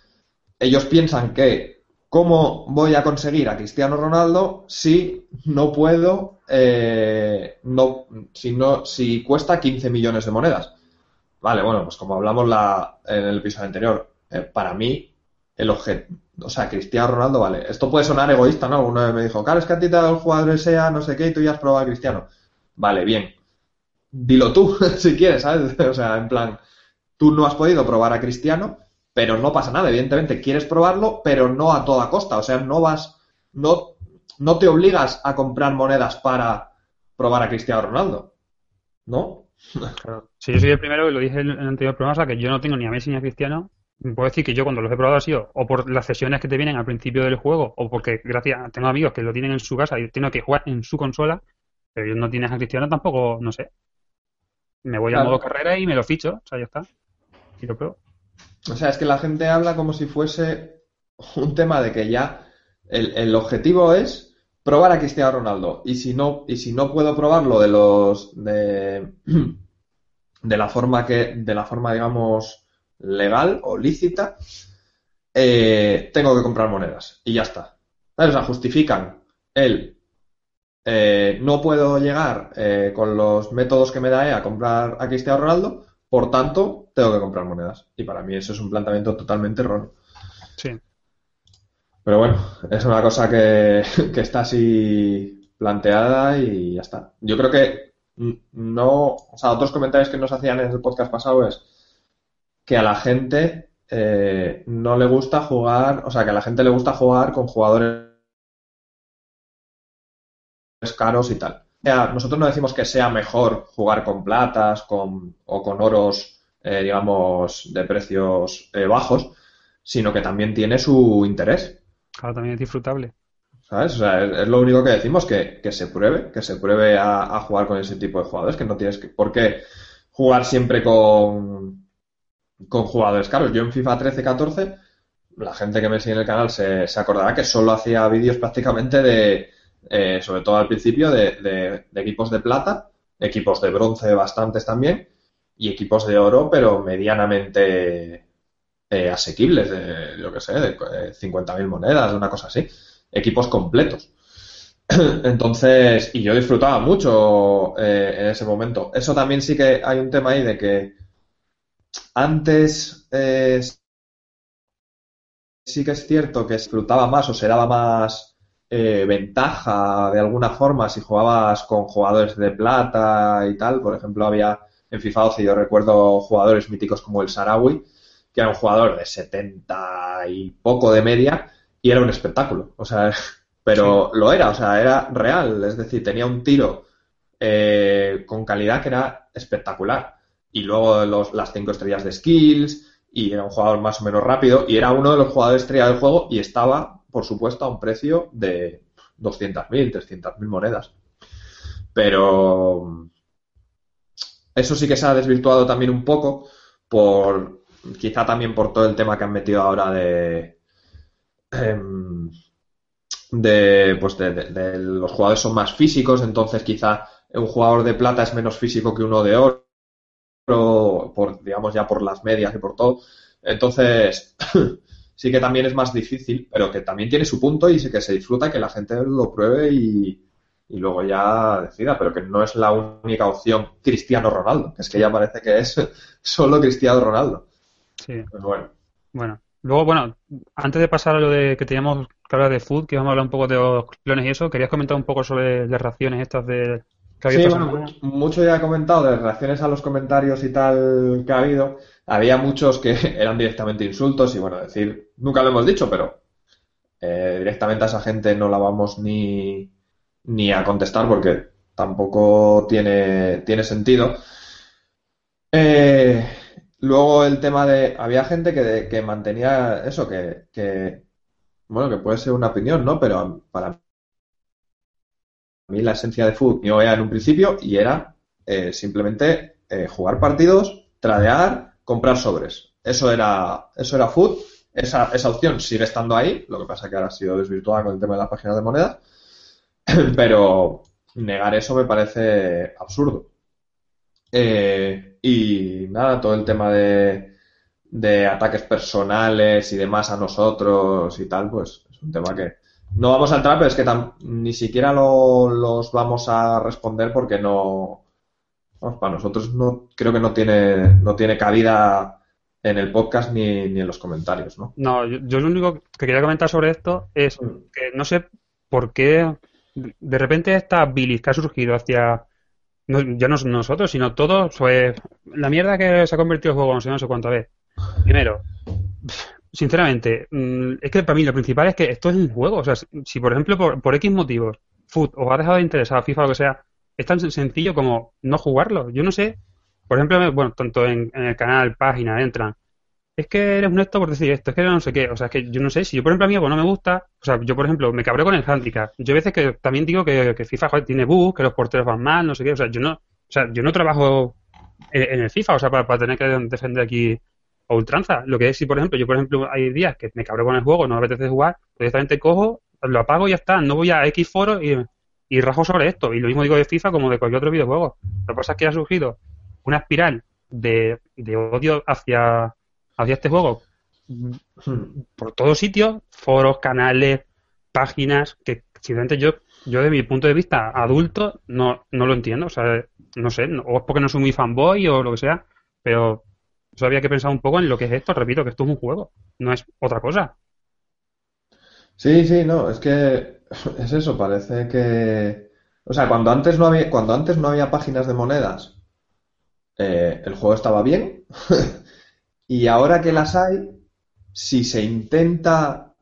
Ellos piensan que ¿cómo voy a conseguir a Cristiano Ronaldo si no puedo, eh, no, si, no, si cuesta 15 millones de monedas? Vale, bueno, pues como hablamos la, en el episodio anterior, eh, para mí el objeto, o sea, Cristiano Ronaldo, vale, esto puede sonar egoísta, ¿no? Uno me dijo, claro, es que a ti te el jugador sea, no sé qué, y tú ya has probado a Cristiano. Vale, bien. Dilo tú, [LAUGHS] si quieres, ¿sabes? [LAUGHS] O sea, en plan, tú no has podido probar a Cristiano, pero no pasa nada, evidentemente quieres probarlo, pero no a toda costa, o sea, no vas, no, no te obligas a comprar monedas para probar a Cristiano Ronaldo, ¿no? Si yo soy el primero, que lo dije en el anterior programa, o sea, que yo no tengo ni a Messi ni a Cristiano. Puedo decir que yo cuando los he probado ha sido o por las sesiones que te vienen al principio del juego o porque gracias tengo amigos que lo tienen en su casa y tengo que jugar en su consola, pero yo no tienes a Cristiano tampoco, no sé. Me voy a modo carrera y me lo ficho, o sea, ya está. Y lo pruebo. O sea, es que la gente habla como si fuese un tema de que ya el, el objetivo es probar a Cristiano Ronaldo. Y si no, y si no puedo probarlo de los de, [CLEARS THROAT] de la forma que, de la forma, digamos, legal o lícita, eh, tengo que comprar monedas. Y ya está. O sea, justifican el eh, no puedo llegar eh, con los métodos que me da a comprar a Cristiano Ronaldo, por tanto, tengo que comprar monedas. Y para mí eso es un planteamiento totalmente erróneo. Sí. Pero bueno, es una cosa [LAUGHS] que, está así planteada y ya está. Yo creo que no, o sea, otros comentarios que nos hacían en el podcast pasado es que a la gente eh, no le gusta jugar, o sea, que a la gente le gusta jugar con jugadores caros y tal. nosotros no decimos que sea mejor jugar con platas con, o con oros, eh, digamos, de precios eh, bajos, sino que también tiene su interés. Claro, también es disfrutable. ¿Sabes? O sea, es, lo único que decimos, que, que, se pruebe, que se pruebe a, jugar con ese tipo de jugadores, que no tienes que, por qué jugar siempre con, con jugadores caros. Yo en FIFA 13-14, la gente que me sigue en el canal se, se acordará que solo hacía vídeos prácticamente de, eh, sobre todo al principio, de, equipos de plata, equipos de bronce bastantes también, y equipos de oro, pero medianamente eh, asequibles, de, yo que sé, de 50.000 eh, monedas, una cosa así equipos completos. [CLEARS THROAT] Entonces, y yo disfrutaba mucho eh, en ese momento. Eso también sí que hay un tema ahí de que antes eh, sí que es cierto que disfrutaba más o se daba más ventaja de alguna forma si jugabas con jugadores de plata y tal. Por ejemplo, había en FIFA 12 yo recuerdo jugadores míticos como el Sarawi, que era un jugador de 70 y poco de media y era un espectáculo. O sea, [LAUGHS] pero lo era, o sea, era real. Es decir, tenía un tiro eh, con calidad que era espectacular. Y luego los, las cinco estrellas de skills, y era un jugador más o menos rápido, y era uno de los jugadores estrella del juego, y estaba, por supuesto, a un precio de 200.000, 300.000 monedas. Pero eso sí que se ha desvirtuado también un poco por quizá también por todo el tema que han metido ahora de, Em, de, pues de, los jugadores son más físicos, entonces quizá un jugador de plata es menos físico que uno de oro, por, digamos ya por las medias y por todo. Entonces, [CLEARS THROAT] sí que también es más difícil, pero que también tiene su punto y sí que se disfruta que la gente lo pruebe y, luego ya decida, pero que no es la única opción Cristiano Ronaldo, es que ya parece que es [LAUGHS] solo Cristiano Ronaldo. Sí. Pues bueno. Bueno, Luego, bueno, antes de pasar a lo de que teníamos que hablar de food, que vamos a hablar un poco de los clones y eso, querías comentar un poco sobre las reacciones estas de que Sí, bueno, mucho ya he comentado de reacciones a los comentarios y tal que ha habido. Había muchos que [LAUGHS] eran directamente insultos y bueno, decir, nunca lo hemos dicho, pero eh, directamente a esa gente no la vamos ni, ni a contestar porque tampoco tiene, tiene sentido. Eh, Luego el tema de, había gente que, que mantenía eso, que, bueno, que puede ser una opinión, ¿no? Pero para mí la esencia de fútbol yo era en un principio y era eh, simplemente eh, jugar partidos, tradear, comprar sobres. Eso era, eso era food. Esa, esa opción sigue estando ahí, lo que pasa que ahora ha sido desvirtuada con el tema de las páginas de moneda, [CLEARS THROAT] pero negar eso me parece absurdo. Eh, y nada, todo el tema de, de ataques personales y demás a nosotros y tal, pues es un tema que no vamos a entrar, pero es que ni siquiera los vamos a responder porque no, para nosotros no creo que no tiene no tiene cabida en el podcast ni, ni en los comentarios, ¿no? No, yo, lo único que quería comentar sobre esto es mm. que no sé por qué de repente esta bilis que ha surgido hacia no, ya no nosotros, sino todos, pues la mierda que se ha convertido el juego, no sé, no sé. Primero, sinceramente, mm, es que para mí lo principal es que esto es un juego. O sea, si por ejemplo por, por X motivos Foot os ha dejado de interesar FIFA o lo que sea, es tan sencillo como no jugarlo. Yo no sé, por ejemplo, bueno, tanto en, en el canal, página, entran, es que eres honesto por decir esto, es que no sé qué, o sea, es que yo no sé, si yo por ejemplo a mí algo no me gusta, o sea, yo por ejemplo me cabreo con el handicap, yo a veces que también digo que, FIFA tiene bugs, que los porteros van mal, no sé qué, o sea, yo no, o sea, yo no trabajo en, el FIFA, o sea, para, tener que defender aquí a ultranza, lo que es si por ejemplo, yo por ejemplo hay días que me cabreo con el juego, no me apetece jugar, pues directamente cojo, lo apago y ya está, no voy a X foro y, y rajo sobre esto, y lo mismo digo de FIFA como de cualquier otro videojuego, lo que pasa es que ha surgido una espiral de, de odio hacia hacia este juego por todos sitios, foros, canales, páginas, que simplemente yo, yo de mi punto de vista adulto no, no lo entiendo, o sea, no sé, o es porque no soy muy fanboy o lo que sea, pero eso había que pensar un poco en lo que es esto, repito, que esto es un juego, no es otra cosa. Sí, sí, no, es que [LAUGHS] es eso, parece que... O sea, cuando antes no había, cuando antes no había páginas de monedas, eh, el juego estaba bien. [LAUGHS] y ahora que las hay, si se intenta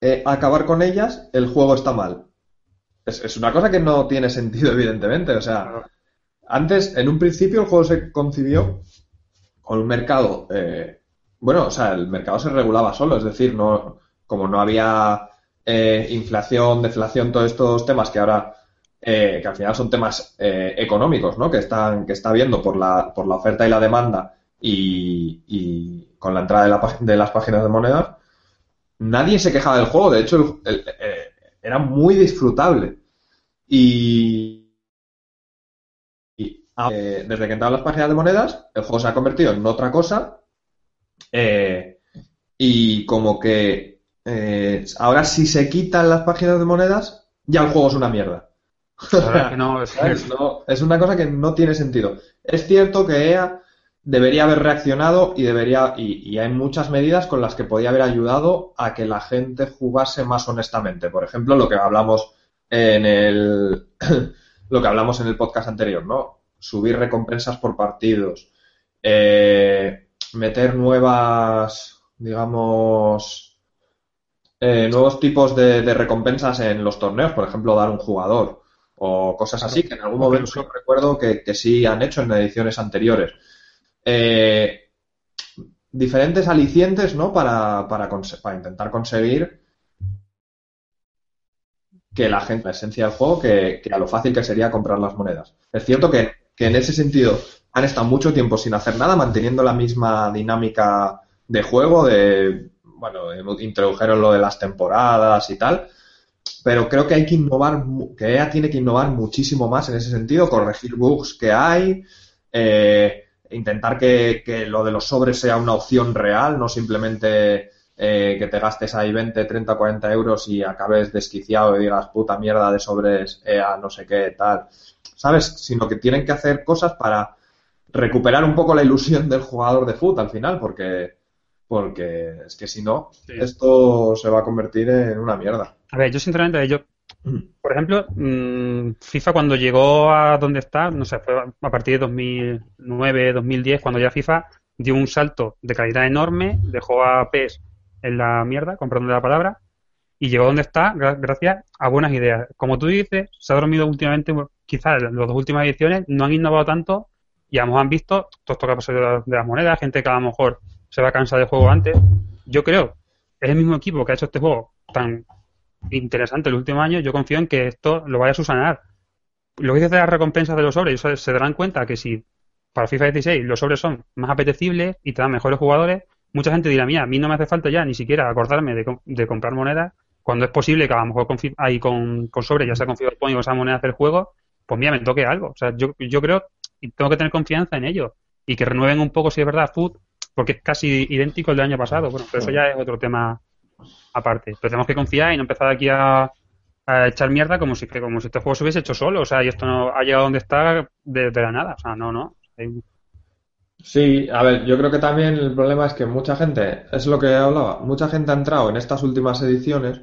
eh, acabar con ellas, el juego está mal. Es, es una cosa que no tiene sentido, [LAUGHS] evidentemente. O sea, antes, en un principio, el juego se concibió con un mercado. eh, bueno, o sea, el mercado se regulaba solo, es decir, no, como no había eh, inflación, deflación, todos estos temas que ahora, eh, que al final son temas eh, económicos, ¿no? Que están, que está habiendo por la, por la oferta y la demanda y, y con la entrada de, la pag- de las páginas de monedas, nadie se quejaba del juego. De hecho, el- el- eh, era muy disfrutable. Y, y, eh, desde que entraron las páginas de monedas, el juego se ha convertido en otra cosa. eh, y como que eh, ahora si se quitan las páginas de monedas, ya el juego es una mierda. Es que no, es- [LAUGHS] ¿Sabes? No, es una cosa que no tiene sentido. Es cierto que EA debería haber reaccionado y debería y, y hay muchas medidas con las que podía haber ayudado a que la gente jugase más honestamente. Por ejemplo, lo que hablamos en el [CLEARS THROAT] lo que hablamos en el podcast anterior, ¿no? Subir recompensas por partidos, eh, meter nuevas, digamos, eh, nuevos tipos de, de recompensas en los torneos, por ejemplo, dar un jugador o cosas así, que en algún momento recuerdo que, que sí han hecho en ediciones anteriores. Eh, diferentes alicientes, ¿no? Para, para, intentar conseguir que la gente, la esencia del juego, que, que a lo fácil que sería comprar las monedas. Es cierto que, que en ese sentido han estado mucho tiempo sin hacer nada, manteniendo la misma dinámica de juego, de, bueno, introdujeron lo de las temporadas y tal, pero creo que hay que innovar, que EA tiene que innovar muchísimo más en ese sentido, corregir bugs que hay, eh, intentar que, que lo de los sobres sea una opción real, no simplemente eh, que te gastes ahí 20, 30, 40 euros y acabes desquiciado y digas puta mierda de sobres, EA, no sé qué, tal, ¿sabes? Sino que tienen que hacer cosas para recuperar un poco la ilusión del jugador de fútbol al final, porque, porque es que si no, Sí. esto se va a convertir en una mierda. A ver, yo sinceramente, yo, por ejemplo, mm, FIFA cuando llegó a donde está, no sé, fue a partir de 2009, 2010, cuando ya FIFA dio un salto de calidad enorme, dejó a PES en la mierda, comprando la palabra, y llegó donde está gra- gracias a buenas ideas. Como tú dices, se ha dormido últimamente, quizás en las dos últimas ediciones no han innovado tanto y a mejor han visto todo esto que ha pasado de, de las monedas, gente que a lo mejor se va a cansar del juego antes. Yo creo, es el mismo equipo que ha hecho este juego tan interesante el último año, yo confío en que esto lo vaya a subsanar. Lo que dices de las recompensas de los sobres, se, darán cuenta que si para FIFA 16 los sobres son más apetecibles y te dan mejores jugadores, mucha gente dirá, mira, a mí no me hace falta ya ni siquiera acordarme de, de comprar monedas, cuando es posible que a lo mejor con, ahí con, con sobres, ya sea con Point o esa moneda del juego, pues mira, me toque algo. O sea, yo, yo creo y tengo que tener confianza en ello y que renueven un poco, si es verdad, Food, porque es casi idéntico al del año pasado. Bueno, pero eso ya es otro tema aparte. Pero tenemos que confiar y no empezar aquí a, echar mierda como si, como si este juego se hubiese hecho solo. O sea, y esto no ha llegado donde está de, la nada. O sea, no, no. Sí, a ver, yo creo que también el problema es que mucha gente, es lo que hablaba, mucha gente ha entrado en estas últimas ediciones,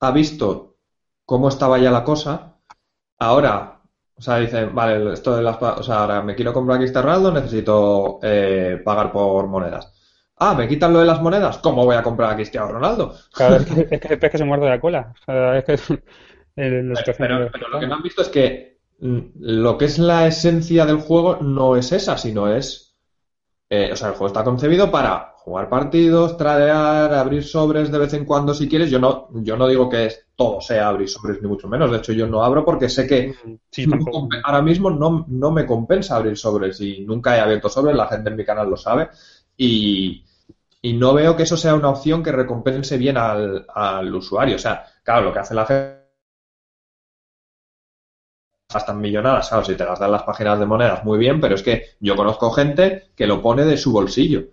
ha visto cómo estaba ya la cosa, ahora, o sea, dicen, vale, esto de las, o sea, ahora me quiero comprar Cristiano Ronaldo, necesito eh, pagar por monedas. Ah, ¿me quitan lo de las monedas? ¿Cómo voy a comprar a Cristiano Ronaldo? Claro, es [LAUGHS] que, es que el pez que se muerde la cola. O sea, es que [LAUGHS] el- la situación Pero, lo que no han visto es que mm, lo que es la esencia del juego no es esa, sino es, eh, o sea, el juego está concebido para jugar partidos, tradear, abrir sobres de vez en cuando si quieres. Yo no, yo no digo que es- todo sea abrir sobres ni mucho menos. De hecho, yo no abro porque sé que Sí, tampoco. compe- ahora mismo no, no me compensa abrir sobres y nunca he abierto sobres, la gente en mi canal lo sabe. Y, y no veo que eso sea una opción que recompense bien al, al usuario. O sea, claro, lo que hace la gente gastan millonadas, claro, si te gastan las páginas de monedas, muy bien, pero es que yo conozco gente que lo pone de su bolsillo.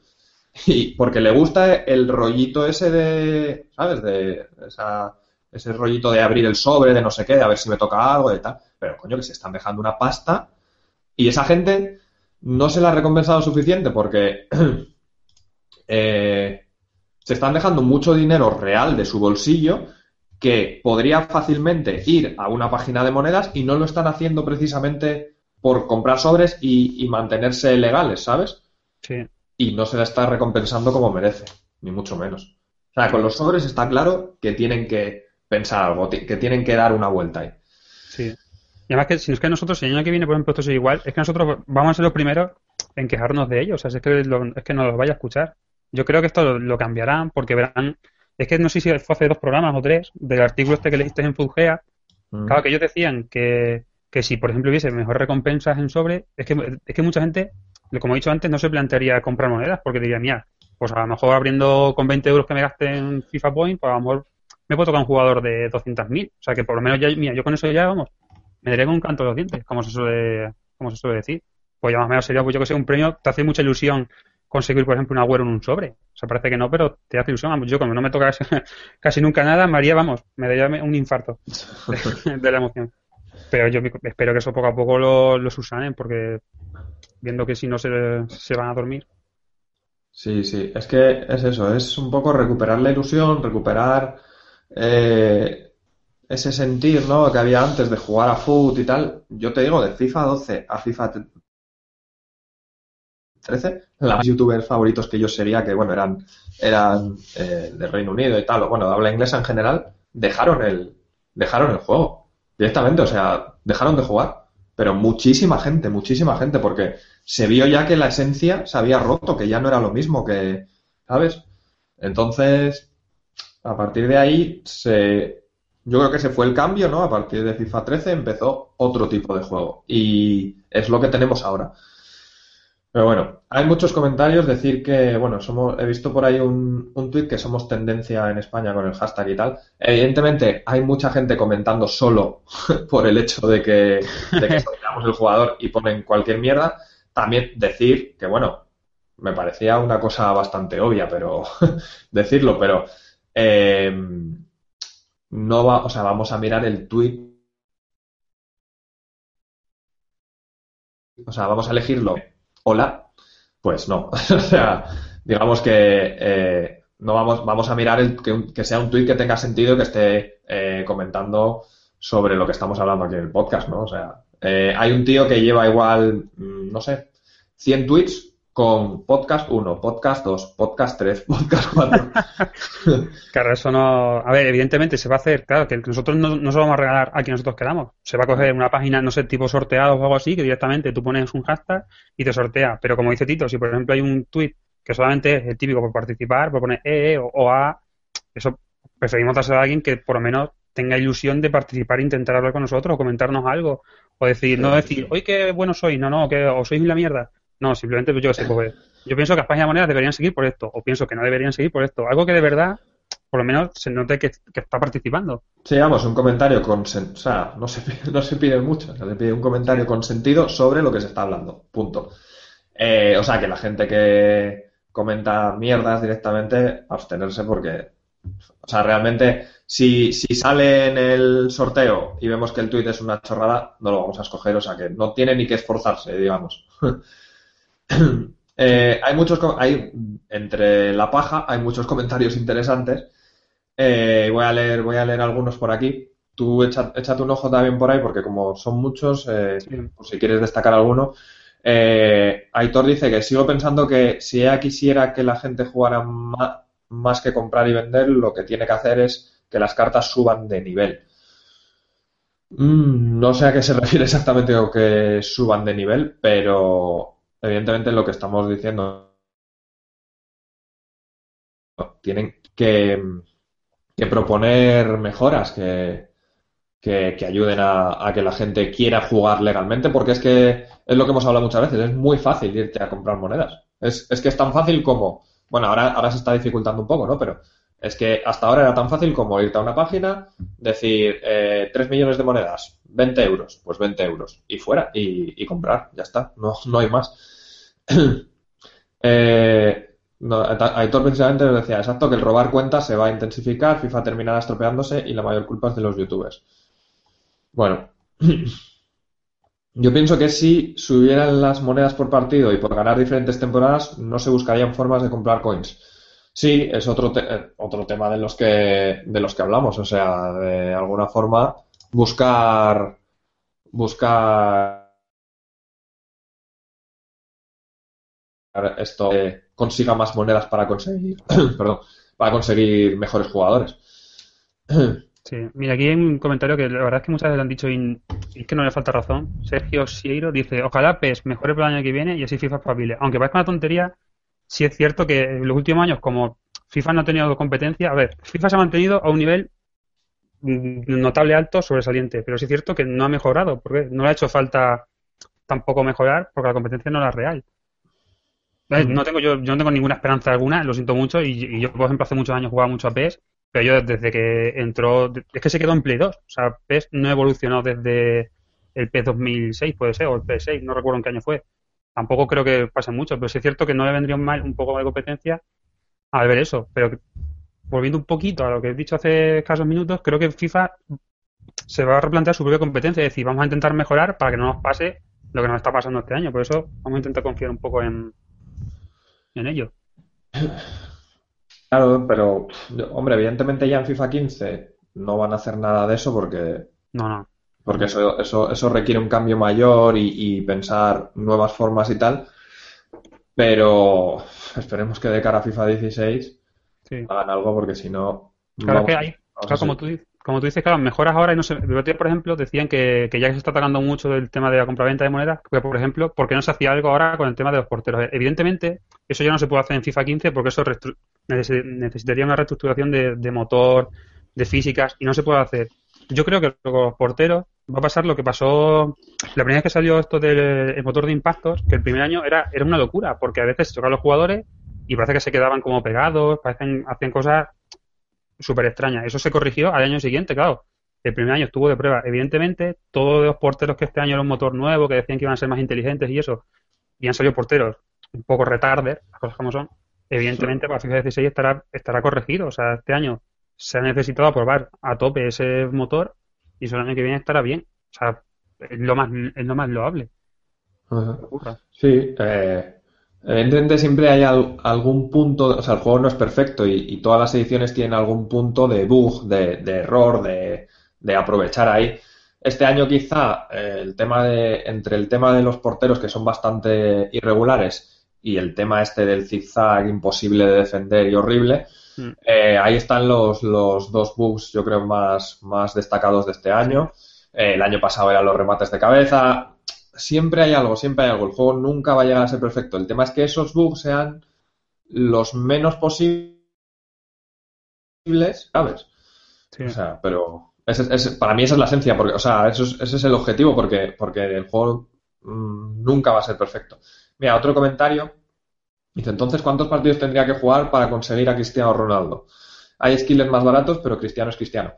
Y porque le gusta el rollito ese de, ¿sabes? De esa, ese rollito de abrir el sobre, de no sé qué, de a ver si me toca algo, de tal. Pero coño, que se están dejando una pasta. Y esa gente no se la ha recompensado suficiente porque [CLEARS THROAT] eh, se están dejando mucho dinero real de su bolsillo que podría fácilmente ir a una página de monedas y no lo están haciendo precisamente por comprar sobres y, mantenerse legales, ¿sabes? Sí. Y no se le está recompensando como merece, ni mucho menos. O sea, con los sobres está claro que tienen que pensar algo, que tienen que dar una vuelta ahí. Sí. Y además que si es que nosotros, el año que viene, por ejemplo, esto es igual, es que nosotros vamos a ser los primeros en quejarnos de ellos. O sea, es que, es que no los vaya a escuchar. Yo creo que esto lo, cambiarán porque verán. Es que no sé si fue hace dos programas o tres del artículo este que leíste en Fulgea. Mm. Claro, que ellos decían que, que si, por ejemplo, hubiese mejores recompensas en sobre, es que, es que mucha gente, como he dicho antes, no se plantearía comprar monedas porque diría, mira, pues a lo mejor abriendo con 20 euros que me gaste en FIFA Point, pues a lo mejor me puedo tocar un jugador de 200.000. O sea que por lo menos ya, mira, yo con eso ya, vamos, me daría con un canto de los dientes, como se suele, como se suele decir. Pues ya más o menos sería, pues yo que sé, un premio, te hace mucha ilusión conseguir, por ejemplo, un agüero en un sobre. O sea, parece que no, pero te hace ilusión. Yo, como no me toca [LAUGHS] casi nunca nada, María, vamos, me daría un infarto [LAUGHS] de, la emoción. Pero yo espero que eso poco a poco lo, lo susanen, porque viendo que si no se, se van a dormir. Sí, sí, es que es eso, es un poco recuperar la ilusión, recuperar eh, ese sentir, ¿no? Que había antes de jugar a foot y tal. Yo te digo, de FIFA 12 a FIFA 13, los youtubers favoritos que yo sería, que bueno, eran, eran eh, de Reino Unido y tal, o bueno, de habla inglesa en general, dejaron el, dejaron el juego directamente, o sea, dejaron de jugar. Pero muchísima gente, muchísima gente, porque se vio ya que la esencia se había roto, que ya no era lo mismo que, ¿sabes? Entonces, a partir de ahí se, yo creo que se fue el cambio, ¿no? A partir de FIFA 13 empezó otro tipo de juego y es lo que tenemos ahora. Pero bueno, hay muchos comentarios decir que, bueno, somos, he visto por ahí un, un tuit que somos tendencia en España con el hashtag y tal. Evidentemente, hay mucha gente comentando solo [LAUGHS] por el hecho de que, de que [LAUGHS] el jugador y ponen cualquier mierda. También decir que, bueno, me parecía una cosa bastante obvia, pero [LAUGHS] decirlo, pero eh, no va, o sea, vamos a mirar el tweet. O sea, vamos a elegirlo. Hola. Pues no. [LAUGHS] o sea, digamos que eh, no vamos, vamos a mirar el, que, sea un tweet que tenga sentido que esté eh, comentando sobre lo que estamos hablando aquí en el podcast, ¿no? O sea, eh, hay un tío que lleva igual, mm, no sé, 100 tweets con podcast 1, podcast 2, podcast 3, podcast 4. [LAUGHS] claro, eso no. A ver, evidentemente se va a hacer, claro, que nosotros no, no se lo vamos a regalar a quien nosotros queramos. Se va a coger una página, no sé, tipo sorteado o algo así, que directamente tú pones un hashtag y te sortea. Pero como dice Tito, si por ejemplo hay un tweet que solamente es el típico por participar, por poner EE o, o A, eso preferimos dárselo a alguien que por lo menos tenga ilusión de participar e intentar hablar con nosotros o comentarnos algo. O decir, no decir, hoy qué bueno soy, no, no, que o sois la mierda no, simplemente yo sé, pues, yo pienso que a España Monedas deberían seguir por esto, o pienso que no deberían seguir por esto. Algo que de verdad, por lo menos, se note que, está participando. Sí, vamos, un comentario con... O sea, no se, no se pide mucho, se pide un comentario con sentido sobre lo que se está hablando. Punto. Eh, o sea, que la gente que comenta mierdas directamente, abstenerse porque... O sea, realmente, si, si sale en el sorteo y vemos que el tuit es una chorrada, no lo vamos a escoger, o sea que no tiene ni que esforzarse, digamos. [LAUGHS] [CLEARS THROAT] Eh, hay muchos, hay, entre la paja hay muchos comentarios interesantes. Eh, voy a leer, voy a leer algunos por aquí. Tú échate un ojo también por ahí, porque como son muchos, eh, por si quieres destacar alguno. Aitor dice que sigo pensando que si ella quisiera que la gente jugara más, que comprar y vender, lo que tiene que hacer es que las cartas suban de nivel. Mm, no sé a qué se [LAUGHS] refiere exactamente o que suban de nivel, pero evidentemente lo que estamos diciendo tienen que, proponer mejoras que, que, ayuden a, que la gente quiera jugar legalmente, porque es que es lo que hemos hablado muchas veces, es muy fácil irte a comprar monedas. Es, es que es tan fácil como, bueno, ahora, ahora se está dificultando un poco, ¿no? Pero es que hasta ahora era tan fácil como irte a una página, decir eh, 3 millones de monedas, 20 euros, pues 20 euros, y fuera, y, comprar, ya está, no, no hay más. [CLEARS THROAT] eh, Aitor precisamente nos decía, exacto, que el robar cuentas se va a intensificar, FIFA terminará estropeándose y la mayor culpa es de los youtubers. Bueno, [CLEARS THROAT] yo pienso que si subieran las monedas por partido y por ganar diferentes temporadas, no se buscarían formas de comprar coins. Sí, es otro, eh, otro tema de los que de los que hablamos, o sea, de alguna forma buscar buscar esto consiga más monedas para conseguir, [CLEARS THROAT] perdón, para conseguir mejores jugadores. [CLEARS THROAT] Sí, mira, aquí hay un comentario que la verdad es que muchas veces han dicho y, es que no le falta razón. Sergio Sieiro dice, ojalá PES mejore para el año que viene y así FIFA espabile. Aunque parezca una tontería, sí es cierto que en los últimos años, como FIFA no ha tenido competencia, a ver, FIFA se ha mantenido a un nivel mm, notable alto sobresaliente, pero sí es cierto que no ha mejorado, porque no le ha hecho falta tampoco mejorar, porque la competencia no era real. No tengo yo, yo no tengo ninguna esperanza alguna, lo siento mucho, y, yo, por ejemplo, hace muchos años jugaba mucho a PES, pero yo desde que entró, es que se quedó en Play 2, o sea, PES no evolucionó desde el PES 2006, puede ser, o el PS6, no recuerdo en qué año fue. Tampoco creo que pase mucho, pero sí es cierto que no le vendría mal un poco de competencia al ver eso. Pero volviendo un poquito a lo que he dicho hace escasos minutos, creo que FIFA se va a replantear su propia competencia, es decir, vamos a intentar mejorar para que no nos pase lo que nos está pasando este año. Por eso vamos a intentar confiar un poco en, en ello. Claro, pero, hombre, evidentemente ya en FIFA 15 no van a hacer nada de eso porque. No, no. Porque eso, eso, eso requiere un cambio mayor y, pensar nuevas formas y tal. Pero esperemos que de cara a FIFA 16 hagan algo porque si no. Claro que hay, como tú como tú dices, claro, mejoras ahora y no sé, por ejemplo, decían que, ya que se está atacando mucho del tema de la compraventa de monedas, que por ejemplo, ¿por qué no se hacía algo ahora con el tema de los porteros? Evidentemente, eso ya no se puede hacer en FIFA 15 porque eso necesitaría una reestructuración de, motor, de físicas, y no se puede hacer. Yo creo que los porteros va a pasar lo que pasó la primera vez que salió esto del motor de impactos, que el primer año era, era una locura, porque a veces chocaban los jugadores y parece que se quedaban como pegados, parecen, hacían cosas súper extraña. Eso se corrigió al año siguiente, claro. El primer año estuvo de prueba. Evidentemente, todos los porteros que este año era un motor nuevo, que decían que iban a ser más inteligentes y eso, y han salido porteros un poco retarder, las cosas como son, evidentemente para FIFA 16 estará, estará corregido. O sea, este año se ha necesitado aprobar a tope ese motor y el año que viene estará bien. O sea, es lo más, es lo más loable. Sí, eh, Evidentemente siempre hay algún punto, o sea, el juego no es perfecto y, todas las ediciones tienen algún punto de bug, de, error, de, aprovechar ahí. Este año quizá eh, el tema de, entre el tema de los porteros que son bastante irregulares y el tema este del zigzag imposible de defender y horrible, mm. eh, ahí están los, los dos bugs yo creo más, más destacados de este año. Eh, el año pasado eran los remates de cabeza, siempre hay algo, siempre hay algo. El juego nunca va a llegar a ser perfecto. El tema es que esos bugs sean los menos posibles, ¿sabes? O sea, pero para mí esa es la esencia, porque, o sea, eso ese es el objetivo, porque, porque el juego mm, nunca va a ser perfecto. Mira, otro comentario. Dice, entonces, ¿cuántos partidos tendría que jugar para conseguir a Cristiano Ronaldo? Hay skillers más baratos, pero Cristiano es Cristiano.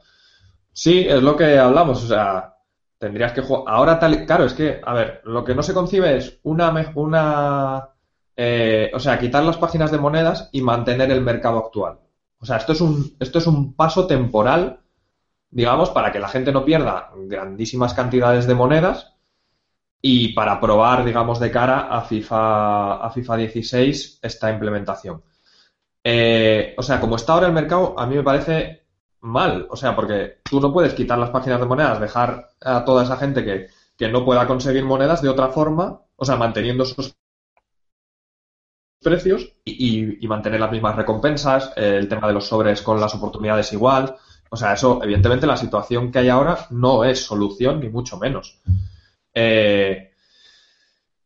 Sí, es lo que hablamos, o sea, tendrías que jugar. Ahora tal. Claro, es que, a ver, lo que no se concibe es una. una eh, o sea, quitar las páginas de monedas y mantener el mercado actual. O sea, esto es un, esto es un paso temporal, digamos, para que la gente no pierda grandísimas cantidades de monedas y para probar, digamos, de cara a FIFA, a FIFA 16 esta implementación. Eh, o sea, como está ahora el mercado, a mí me parece mal. O sea, porque tú no puedes quitar las páginas de monedas, dejar a toda esa gente que, no pueda conseguir monedas de otra forma, o sea, manteniendo sus precios y, mantener las mismas recompensas, eh, el tema de los sobres con las oportunidades igual. O sea, eso, evidentemente, la situación que hay ahora no es solución, ni mucho menos. Eh,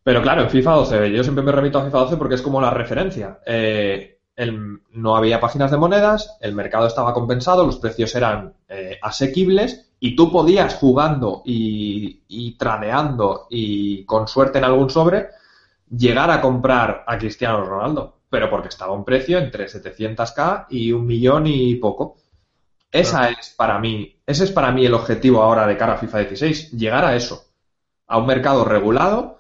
pero claro, en FIFA 12, yo siempre me remito a FIFA 12 porque es como la referencia. Eh, no había páginas de monedas, el mercado estaba compensado, los precios eran eh, asequibles y tú podías jugando y, tradeando y con suerte en algún sobre llegar a comprar a Cristiano Ronaldo, pero porque estaba un precio entre 700k y un millón y poco. Esa es para mí, ese es para mí el objetivo ahora de cara a FIFA 16, llegar a eso, a un mercado regulado,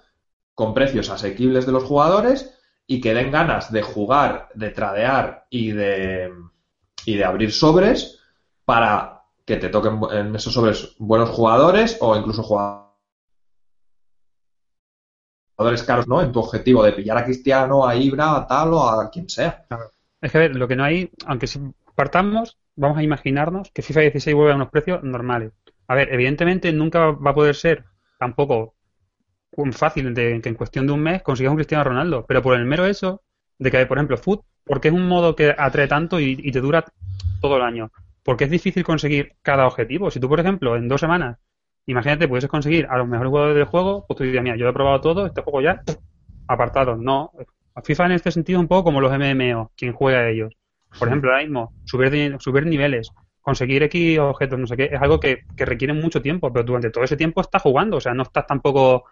con precios asequibles de los jugadores y que den ganas de jugar, de tradear y de, y de abrir sobres para que te toquen en esos sobres buenos jugadores o incluso jugadores caros, ¿no? En tu objetivo de pillar a Cristiano, a Ibra, a tal o a quien sea. Es que a ver, lo que no hay, aunque si partamos, vamos a imaginarnos que FIFA 16 vuelve a unos precios normales. A ver, evidentemente nunca va a poder ser tampoco fácil de que en cuestión de un mes consigas un Cristiano Ronaldo, pero por el mero hecho de que, por ejemplo, Foot, porque es un modo que atrae tanto y, te dura todo el año, porque es difícil conseguir cada objetivo. Si tú, por ejemplo, en dos semanas, imagínate, pudieses conseguir a los mejores jugadores del juego, pues tú dirías, mira, yo he probado todo, este juego ya, apartado. No, FIFA en este sentido un poco como los MMO, quien juega a ellos. Por ejemplo, ahora mismo, subir, subir niveles, conseguir X objetos, no sé qué, es algo que, que requiere mucho tiempo, pero durante todo ese tiempo estás jugando, o sea, no estás tampoco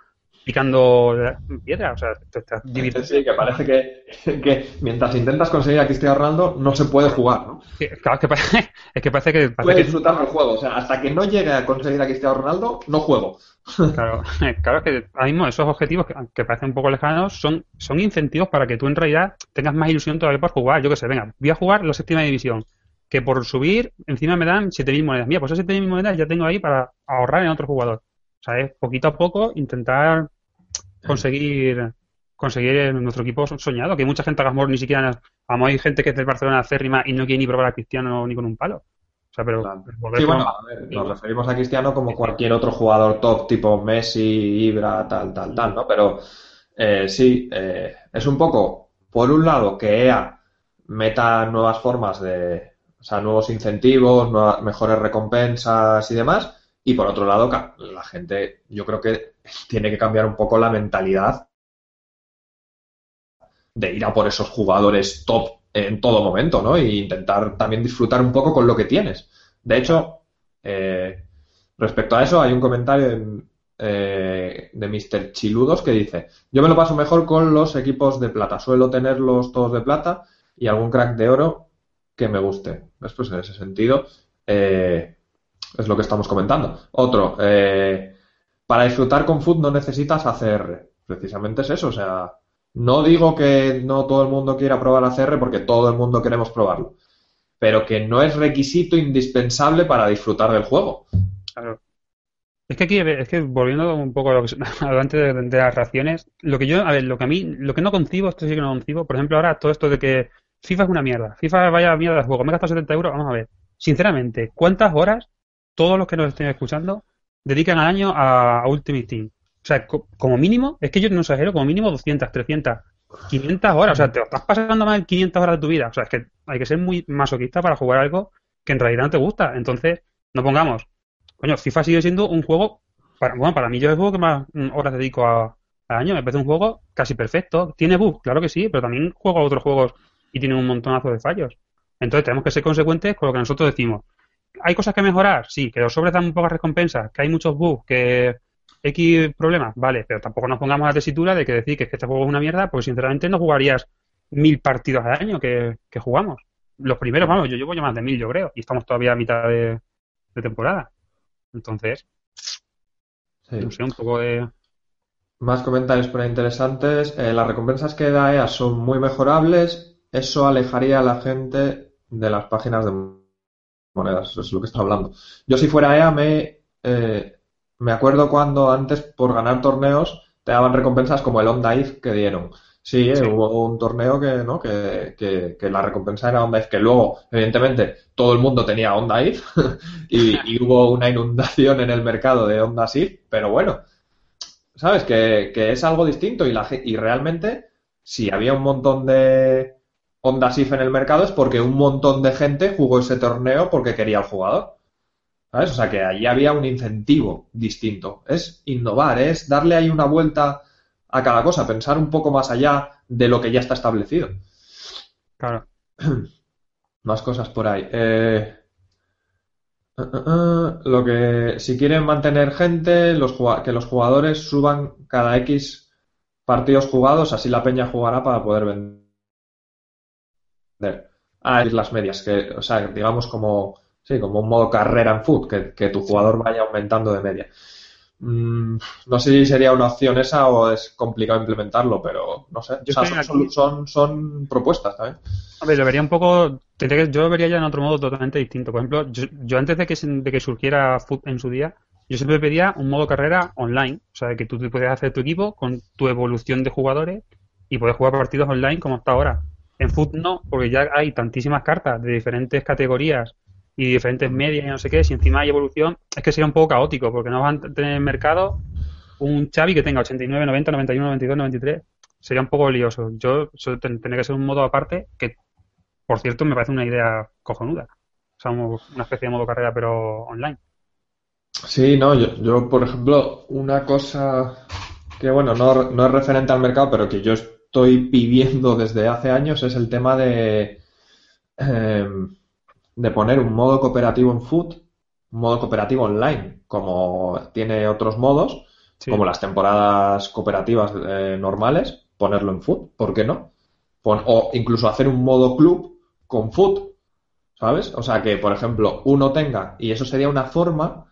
picando piedra, o sea, te estás divirtiendo. Sí, que parece que, mientras intentas conseguir a Cristiano Ronaldo no se puede jugar, ¿no? claro, es que parece, [LAUGHS] es que, parece que... Disfrutar del juego, o sea, hasta que no llegue a conseguir a Cristiano Ronaldo, no juego. [LAUGHS] Claro, [LAUGHS] claro que ahora mismo esos objetivos que, parecen un poco lejanos son, son incentivos para que tú en realidad tengas más ilusión todavía por jugar. Yo que sé, venga, voy a jugar la séptima división, que por subir encima me dan 7.000 monedas. Mira, pues esas 7.000 monedas ya tengo ahí para ahorrar en otro jugador. O sea, es poquito a poco intentar conseguir conseguir nuestro equipo soñado. Que mucha gente a Gasmor ni siquiera. A hay gente que es del Barcelona acérrima y no quiere ni probar a Cristiano ni con un palo. O sea, pero. Sí, bueno, a ver, nos referimos a Cristiano como cualquier otro jugador top, tipo Messi, Ibra, tal, tal, tal, ¿no? Pero eh, sí, eh, es un poco, por un lado, que EA meta nuevas formas de. O sea, nuevos incentivos, mejores recompensas y demás y por otro lado, la gente, yo creo que tiene que cambiar un poco la mentalidad de ir a por esos jugadores top en todo momento, ¿no? E intentar también disfrutar un poco con lo que tienes. De hecho, eh, respecto a eso, hay un comentario eh, de Mr. Chiludos que dice: Yo me lo paso mejor con los equipos de plata. Suelo tenerlos todos de plata y algún crack de oro que me guste. Después, en ese sentido, eh, es lo que estamos comentando. Otro, eh, para disfrutar con food no necesitas ACR. Precisamente es eso. O sea, no digo que no todo el mundo quiera probar ACR porque todo el mundo queremos probarlo. Pero que no es requisito indispensable para disfrutar del juego. Claro. Es que aquí, es que volviendo un poco a lo que [LAUGHS] antes de, de, las raciones, lo que yo, a ver, lo que a mí, lo que no concibo, esto sí que no concibo, por ejemplo, ahora todo esto de que FIFA es una mierda, FIFA vaya mierda de juego, me he gastado 70 euros, vamos a ver, sinceramente, ¿cuántas horas todos los que nos estén escuchando dedican al año a, Ultimate Team. O sea, como mínimo, es que yo no exagero, como mínimo 200, 300, 500 horas. O sea, te estás pasando más de 500 horas de tu vida. O sea, es que hay que ser muy masoquista para jugar algo que en realidad no te gusta. Entonces, no pongamos. Coño, FIFA sigue siendo un juego. Para, bueno, para mí yo es el juego que más horas dedico al año. Me parece un juego casi perfecto. Tiene bugs, claro que sí, pero también juego a otros juegos y tiene un montonazo de fallos. Entonces, tenemos que ser consecuentes con lo que nosotros decimos hay cosas que mejorar, sí, que los sobres dan pocas recompensas, que hay muchos bugs, que X problemas, vale, pero tampoco nos pongamos la tesitura de que decir que, este juego es una mierda, porque sinceramente no jugarías mil partidos al año que, jugamos. Los primeros, vamos, yo llevo ya más de mil, yo creo, y estamos todavía a mitad de, temporada. Entonces, no sé, un poco de... Más comentarios por ahí interesantes. Eh, las recompensas que da EA son muy mejorables. Eso alejaría a la gente de las páginas de monedas, eso es lo que está hablando. Yo si fuera EA me, eh, me acuerdo cuando antes por ganar torneos te daban recompensas como el On Dive que dieron. Sí, eh, hubo un torneo que, ¿no? Que, que, la recompensa era On Dive, que luego, evidentemente, todo el mundo tenía On Dive [LAUGHS] y, hubo una inundación en el mercado de Onda Shift, pero bueno, ¿sabes? Que, que es algo distinto y, la, y realmente, si había un montón de, Honda SIF en el mercado es porque un montón de gente jugó ese torneo porque quería el jugador. ¿Sabes? O sea que allí había un incentivo distinto. Es innovar, es darle ahí una vuelta a cada cosa, pensar un poco más allá de lo que ya está establecido. Claro. [CLEARS THROAT] Más cosas por ahí. Eh, uh, uh, uh, lo que si quieren mantener gente, los, que los jugadores suban cada X partidos jugados, así la peña jugará para poder vender a las medias, que, o sea, digamos como, sí, como un modo carrera en foot, que, tu jugador vaya aumentando de media. Mm, no sé si sería una opción esa o es complicado implementarlo, pero no sé. son, son, propuestas también. A ver, lo vería un poco. Yo lo vería ya en otro modo totalmente distinto. Por ejemplo, yo, antes de que, de que surgiera Foot en su día, yo siempre pedía un modo carrera online. O sea, que tú te puedes hacer tu equipo con tu evolución de jugadores y puedes jugar partidos online como hasta ahora. En Foot no, porque ya hay tantísimas cartas de diferentes categorías y diferentes medias y no sé qué, si encima hay evolución, es que sería un poco caótico, porque no van a tener en mercado un Xavi que tenga 89, 90, 91, 92, 93. Sería un poco lioso. Yo tendría que ser un modo aparte que, por cierto, me parece una idea cojonuda. O sea, una especie de modo carrera, pero online. Sí, no, yo, yo por ejemplo, una cosa que, bueno, no, no es referente al mercado, pero que yo estoy pidiendo desde hace años es el tema de, em, de poner un modo cooperativo en Foot, un modo cooperativo online, como tiene otros modos, como las temporadas cooperativas eh, normales, ponerlo en Foot, ¿por qué no? o incluso hacer un modo club con Foot, ¿sabes? O sea, que, por ejemplo, uno tenga, y eso sería una forma,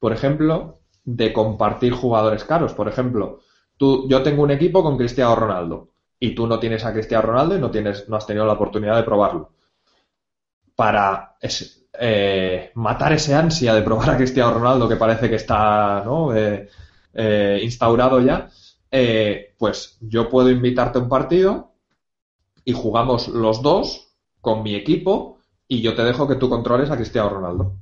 por ejemplo, de compartir jugadores caros. Por ejemplo, tú, yo tengo un equipo con Cristiano Ronaldo y tú no tienes a Cristiano Ronaldo y no, tienes, no has tenido la oportunidad de probarlo. Para eh, matar ese ansia de probar a Cristiano Ronaldo que parece que está ¿no? Eh, eh, instaurado ya, pues yo puedo invitarte a un partido y jugamos los dos con mi equipo y yo te dejo que tú controles a Cristiano Ronaldo.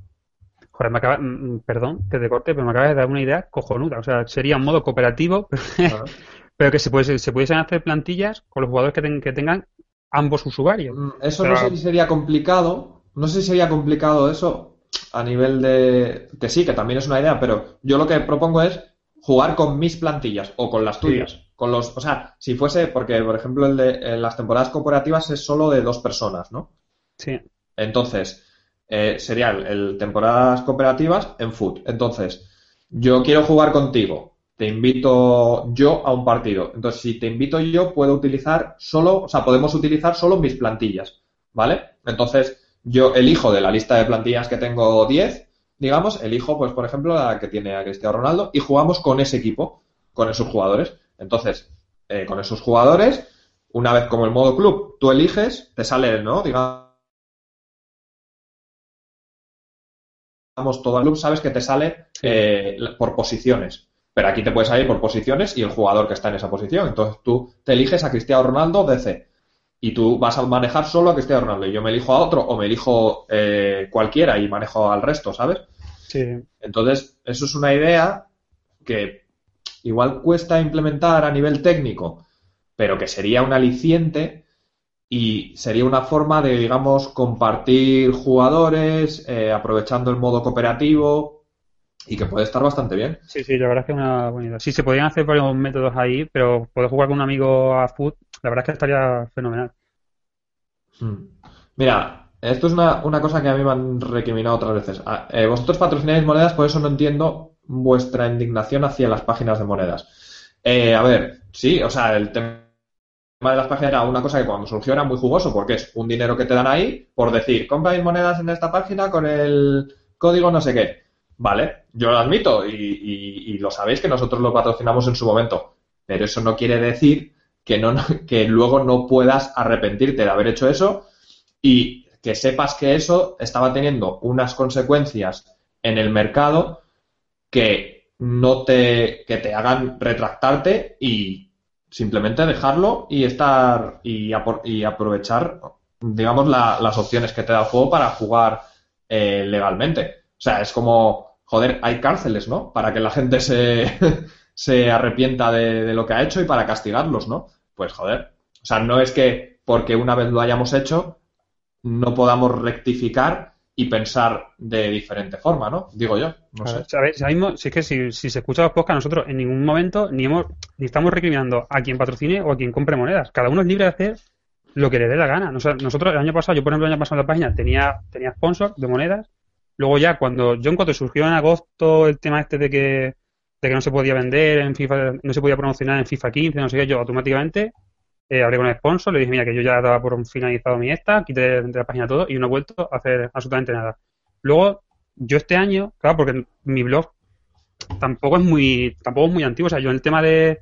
Joder, me acaba, mm, mm, perdón que te corte, pero me acabas de dar una idea cojonuda. O sea, sería un modo cooperativo, [LAUGHS] pero que se, puede, se pudiesen hacer plantillas con los jugadores que, que tengan ambos usuarios. Mm, eso no sé si sería complicado. No sé si sería complicado eso a nivel de. Que sí, que también es una idea, pero yo lo que propongo es jugar con mis plantillas o con las tuyas. Con los, o sea, si fuese, porque por ejemplo el de las temporadas cooperativas es solo de dos personas, ¿no? Sí. Entonces, eh, sería el, temporadas cooperativas en foot. Entonces, yo quiero jugar contigo, te invito yo a un partido. Entonces, si te invito yo, puedo utilizar solo, o sea, podemos utilizar solo mis plantillas, ¿vale? Entonces, yo elijo de la lista de plantillas que tengo 10, digamos, elijo, pues, por ejemplo, la que tiene a Cristiano Ronaldo y jugamos con ese equipo, con esos jugadores. Entonces, eh, con esos jugadores, una vez como el modo club, tú eliges, te sale, ¿no? Digamos, todo el club, sabes que te sale eh, por posiciones. Pero aquí te puedes salir por posiciones y el jugador que está en esa posición. Entonces tú te eliges a Cristiano Ronaldo DC. Y tú vas a manejar solo a Cristiano Ronaldo. Y yo me elijo a otro o me elijo eh, cualquiera y manejo al resto, ¿sabes? Sí. Entonces, eso es una idea que igual cuesta implementar a nivel técnico, pero que sería un aliciente y sería una forma de, digamos, compartir jugadores, eh, aprovechando el modo cooperativo y que puede estar bastante bien. Sí, sí, la verdad es que es una buena idea. Sí, se podrían hacer varios métodos ahí, pero poder jugar con un amigo a foot, la verdad es que estaría fenomenal. Hmm. Mira, esto es una, una, cosa que a mí me han recriminado otras veces. Ah, eh, vosotros patrocináis monedas, por eso no entiendo vuestra indignación hacia las páginas de monedas. Eh, a ver, sí, o sea, el tema de las páginas era una cosa que cuando surgió era muy jugoso porque es un dinero que te dan ahí por decir, compráis monedas en esta página con el código no sé qué. Vale, yo lo admito y, lo sabéis que nosotros lo patrocinamos en su momento, pero eso no quiere decir que, no, [LAUGHS] que luego no puedas arrepentirte de haber hecho eso y que sepas que eso estaba teniendo unas consecuencias en el mercado que no te, que te hagan retractarte y simplemente dejarlo y estar y, y aprovechar, digamos, las opciones que te da el juego para jugar eh, legalmente. O sea, es como, joder, hay cárceles, ¿no? Para que la gente se, [LAUGHS] se arrepienta de, de, lo que ha hecho y para castigarlos, ¿no? Pues joder. O sea, no es que porque una vez lo hayamos hecho no podamos rectificar y pensar de diferente forma, ¿no? Digo yo. No sé. si es que si, se escucha los podcasts, nosotros en ningún momento ni, hemos, ni estamos recriminando a quien patrocine o a quien compre monedas. Cada uno es libre de hacer lo que le dé la gana. Nosotros, el año pasado, yo por ejemplo, el año pasado en la página tenía, tenía sponsor de monedas. Luego ya, cuando yo en cuanto surgió en agosto el tema este de que, de que no se podía vender en FIFA, no se podía promocionar en FIFA 15, no sé qué, yo automáticamente eh, hablé con el sponsor, le dije, mira, que yo ya daba por finalizado mi esta, quité de la página todo y no he vuelto a hacer absolutamente nada. Luego, yo este año, claro, porque mi blog tampoco es muy tampoco es muy antiguo, o sea, yo en el tema de,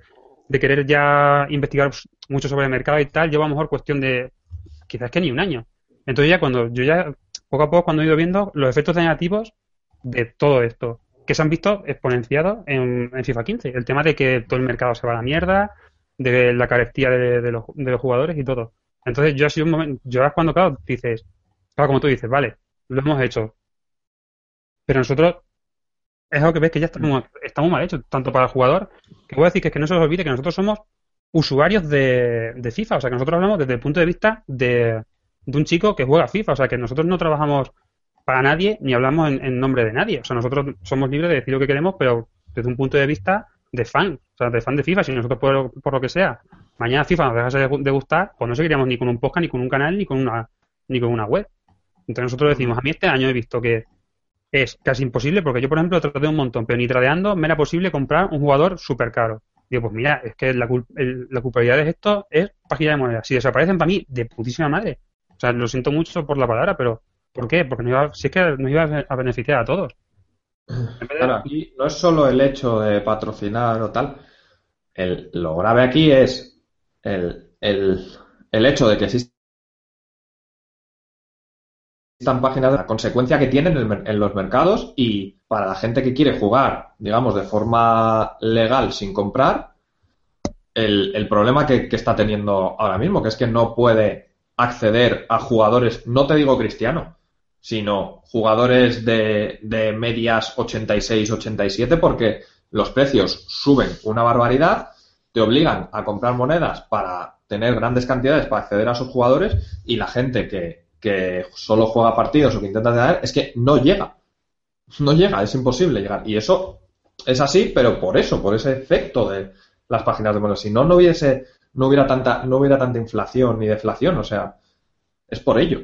de querer ya investigar mucho sobre el mercado y tal, llevo a lo mejor cuestión de quizás que ni un año. Entonces ya cuando yo ya poco a poco cuando he ido viendo los efectos negativos de todo esto, que se han visto exponenciados en, FIFA 15, el tema de que todo el mercado se va a la mierda, de la carestía de, los, de, los, jugadores y todo. Entonces yo así un momento, yo es cuando, claro, dices, como tú dices, vale, lo hemos hecho. Pero nosotros es algo que ves que ya está, muy mal hecho, tanto para el jugador, que voy a decir que, es que no se os olvide que nosotros somos usuarios de, de FIFA, o sea que nosotros hablamos desde el punto de vista de, de un chico que juega FIFA, o sea que nosotros no trabajamos para nadie ni hablamos en, nombre de nadie, o sea nosotros somos libres de decir lo que queremos, pero desde un punto de vista de fan, o sea de fan de FIFA, si nosotros por, por lo que sea, mañana FIFA nos dejase de gustar, pues no seguiríamos ni con un podcast, ni con un canal, ni con una, ni con una web. Entonces nosotros decimos, a mí este año he visto que es casi imposible, porque yo, por ejemplo, traté un montón, pero ni tradeando me era posible comprar un jugador súper caro. Digo, pues mira, es que la, la culpabilidad de esto es página de moneda. Si desaparecen para mí, de putísima madre. O sea, lo siento mucho por la palabra, pero ¿por qué? Porque no iba, si es que nos iba a beneficiar a todos. Claro, aquí no es solo el hecho de patrocinar o tal. El, lo grave aquí es el, el hecho de que existe están páginas de la consecuencia que tienen en, los mercados y para la gente que quiere jugar, digamos, de forma legal sin comprar, el, problema que, está teniendo ahora mismo, que es que no puede acceder a jugadores, no te digo cristiano, sino jugadores de, de medias 86-87 porque los precios suben una barbaridad, te obligan a comprar monedas para tener grandes cantidades para acceder a esos jugadores y la gente que, que solo juega partidos o que intenta tener, es que no llega. No llega, es imposible llegar. Y eso es así, pero por eso, por ese efecto de las páginas de monedas. Si no, no hubiese, no hubiera tanta, no hubiera tanta inflación ni deflación, o sea, es por ello.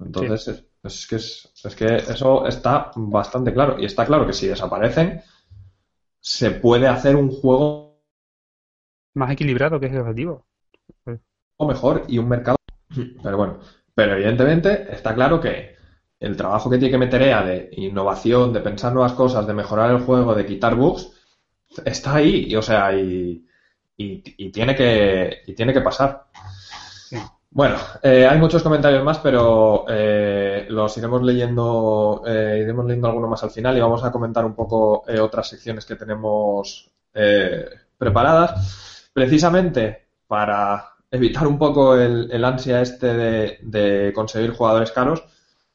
Entonces, es, que es, que eso está bastante claro. Y está claro que si desaparecen, se puede hacer un juego más equilibrado que es el objetivo. O mejor, y un mercado pero bueno, pero evidentemente está claro que el trabajo que tiene que meter EA de innovación, de pensar nuevas cosas, de mejorar el juego, de quitar bugs, está ahí, y, o sea, y, y, tiene que y tiene que pasar. Bueno, eh, hay muchos comentarios más, pero eh, los iremos leyendo, eh, iremos leyendo alguno más al final y vamos a comentar un poco otras secciones que tenemos preparadas. Precisamente para evitar un poco el, ansia este de, conseguir jugadores caros,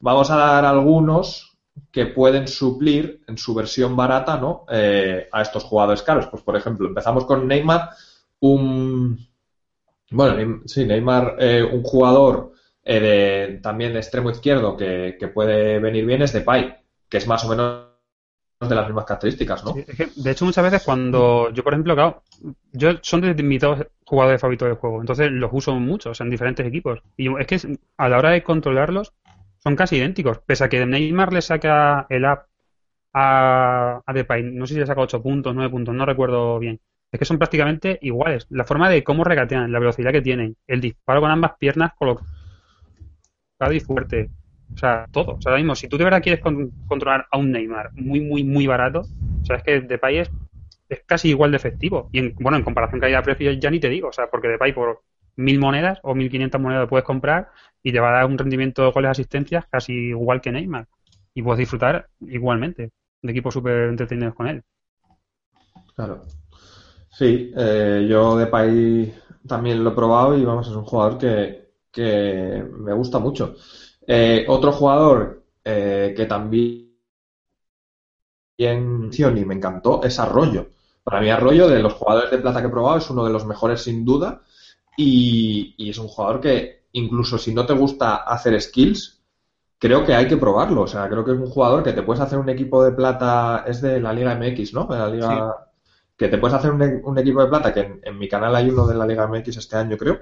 vamos a dar algunos que pueden suplir en su versión barata ¿no? Eh, a estos jugadores caros. Pues por ejemplo, empezamos con Neymar, un bueno, sí, Neymar, eh, un jugador eh, de, también de extremo izquierdo que, que, puede venir bien es de Pai, que es más o menos de las mismas características, ¿no? de hecho, muchas veces cuando yo, por ejemplo, claro, yo son de mis dos jugadores favoritos del juego, entonces los uso mucho, en diferentes equipos. Y es que a la hora de controlarlos son casi idénticos, pese a que Neymar le saca el app a, a Depay, no sé si le saca 8 puntos, 9 puntos, no recuerdo bien. Es que son prácticamente iguales. La forma de cómo regatean, la velocidad que tienen, el disparo con ambas piernas colocado y fuerte, o sea, todo. O sea, ahora mismo, si tú de verdad quieres controlar a un Neymar muy, muy, muy barato, sabes que Depay es, es casi igual de efectivo. Y en, bueno, en comparación calidad-precio ya ni te digo, o sea, porque Depay por mil monedas o mil quinientas monedas puedes comprar y te va a dar un rendimiento de goles asistencias casi igual que Neymar. Y puedes disfrutar igualmente de equipos súper entretenidos con él. Claro. Sí, eh, yo Depay también lo he probado y vamos, es un jugador que, que me gusta mucho. Eh, otro jugador eh, que también y me encantó es Arroyo. Para mí Arroyo, de los jugadores de plata que he probado, es uno de los mejores sin duda y, es un jugador que incluso si no te gusta hacer skills, creo que hay que probarlo. O sea, creo que es un jugador que te puedes hacer un equipo de plata, es de la Liga MX, ¿no? De la Liga... Que te puedes hacer un, equipo de plata, que en, en, mi canal hay uno de la Liga MX este año, creo.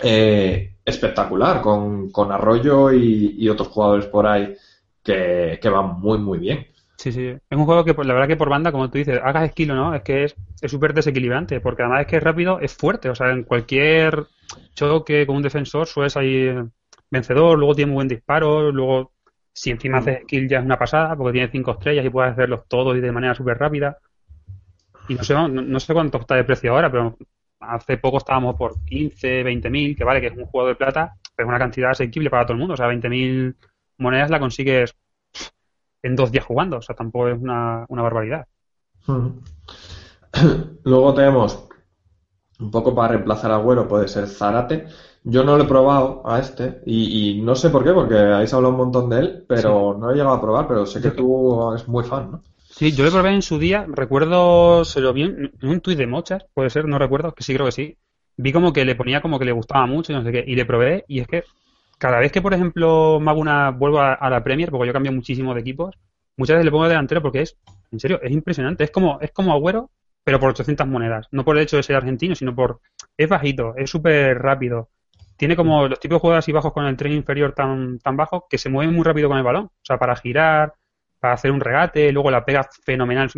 Eh, espectacular, con, con Arroyo y, otros jugadores por ahí que, van muy, muy bien. Sí, sí. Es un juego que, la verdad, que por banda, como tú dices, hagas esquilo, ¿no? Es que es súper desequilibrante, porque además es que es rápido, es fuerte. O sea, en cualquier choque con un defensor sueles ahí vencedor, luego tiene muy buen disparo, luego si encima haces skill ya es una pasada, porque tiene cinco estrellas y puedes hacerlos todos y de manera súper rápida. Y no sé, no sé cuánto está de precio ahora, pero hace poco estábamos por 15, 20 mil, que vale, que es un juego de plata, pero es una cantidad asequible para todo el mundo. O sea, 20 mil monedas la consigues en dos días jugando. O sea, tampoco es una, barbaridad. [COUGHS] Luego tenemos un poco para reemplazar a Agüero puede ser Zarate. Yo no lo he probado a este y, no sé por qué, porque habéis hablado un montón de él, pero no he llegado a probar, pero sé que tú eres muy fan, ¿no? Sí, yo lo probé en su día, recuerdo, se lo vi en un tuit de Mochas, puede ser, no recuerdo, que sí creo que sí. Vi como que le ponía como que le gustaba mucho y no sé qué, y le probé y es que cada vez que, por ejemplo, me hago vuelvo a, la Premier, porque yo cambio muchísimo de equipos, muchas veces le pongo delantero porque es, en serio, es impresionante, es como, es como Agüero, pero por 800 monedas. No por el hecho de ser argentino, sino por... Es bajito, es súper rápido. Tiene como los tipos de jugadas y bajos con el tren inferior tan, tan bajo que se mueve muy rápido con el balón. O sea, para girar, para hacer un regate, luego la pega fenomenal